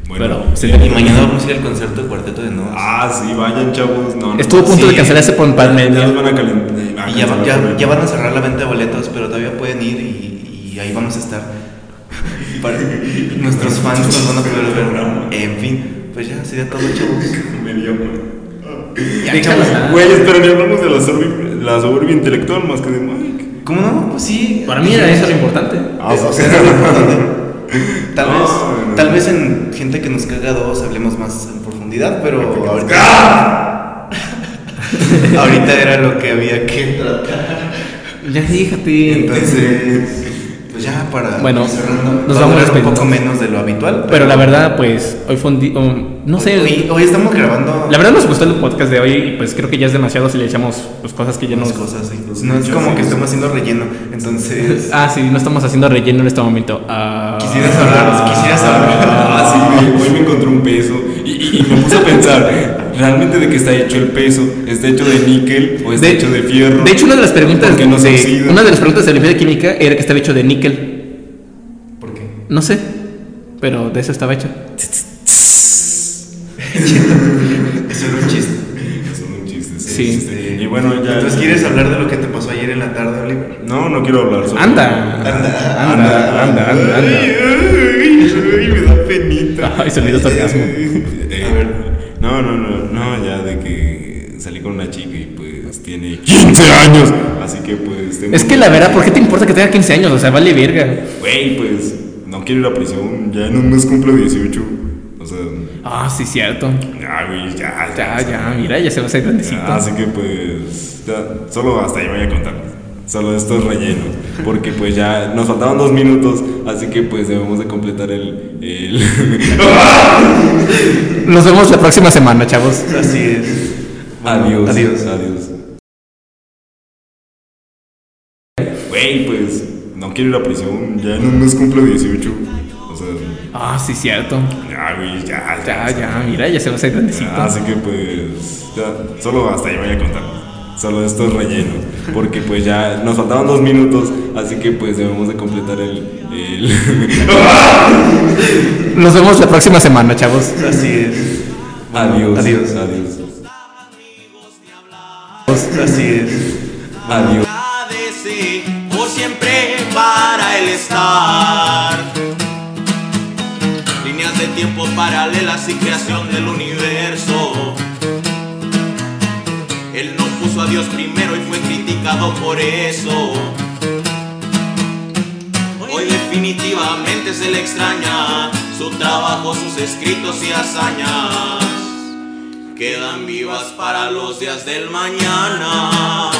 Bueno, pero... sí. Y mañana vamos a ir al concierto de Cuarteto de Nos. Ah, sí, vayan, chavos. No, no, Estuvo a punto Sí. de cancelarse por Ya pandemia. nos van a calentar. Y ya, ya, ya van a cerrar la venta de boletos, pero todavía pueden ir y, y ahí vamos a estar. Para- nuestros fans nos van a poder ver. En fin, pues ya sería todo, chavos. Ya, chavos. Güey, espera, ni hablamos de la soberbia, la soberbia intelectual más que de. ¿Cómo no? Pues sí. Para mí era eso lo importante. Ah, o sea, era lo importante. Tal No, vez, no, no. tal vez en gente que nos caga dos hablemos más en profundidad, pero ahorita, ahorita era lo que había que tratar. Ya fíjate. Entonces, pues ya para Bueno, cerrando, nos va a vamos durar un poco menos de lo habitual. Pero la verdad, pues hoy fue un día... um, no sé... Hoy, hoy estamos grabando La verdad nos gustó el podcast de hoy y pues creo que ya es demasiado si le echamos pues, cosas que ya nos... cosas. No es como que estamos haciendo relleno. Entonces, Ah, sí, no estamos haciendo relleno en este momento. Ah, quisieras hablar, quisieras hablar. Ah, sí, hoy me encontré un peso y, y- y me puse a pensar, ¿realmente de qué está hecho el peso? ¿Está hecho de níquel o está hecho de fierro? De hecho, una de las preguntas no de, oxida. una de las preguntas de la de química era que estaba hecho de níquel. ¿Por qué? No sé, pero de eso estaba hecho. Eso era un chiste. Son un chiste, Sí. chiste. Y bueno, ya... Entonces, ¿quieres hablar de lo que te pasó ayer en la tarde, Oliver? No, no quiero hablar sobre Anda. Anda, anda, anda, anda. Ay, ay, me da penita. Ay, sonido sarcasmo. No, no, no, no, ya de que salí con una chica y pues tiene 15 años. Así que pues tengo Es que la verdad, ¿por qué te importa que tenga 15 años? O sea, vale verga. Güey, pues no quiero ir a prisión. Ya en un mes cumplo 18. O sea, Ah, sí, cierto. ya, güey, ya, Ya, ya, mira, ya se va a hacer grandecito. Así que pues, ya, solo hasta ahí voy a contar. Solo esto es relleno. Porque pues ya nos faltaban dos minutos. Así que pues debemos de completar el. el... Nos vemos la próxima semana, chavos. Así es. Bueno, adiós. Adiós. Adiós. Güey, pues no quiero ir a prisión. Ya en un mes cumplo 18. O sea, Ah, sí, cierto. ya, güey, ya, Ya, ya, mira, ya se va a hacer grandecito. Así que pues, ya, solo hasta ahí voy a contar. Solo esto es relleno. Porque pues ya nos faltaban dos minutos. Así que pues debemos de completar el. el... Nos vemos la próxima semana, chavos. Así es. Adiós. Adiós. Adiós. Así es. Adiós. por siempre para el estar. Líneas de tiempo paralelas y creación del universo. Dios primero y fue criticado por eso. Hoy definitivamente se le extraña su trabajo, sus escritos y hazañas. Quedan vivas para los días del mañana.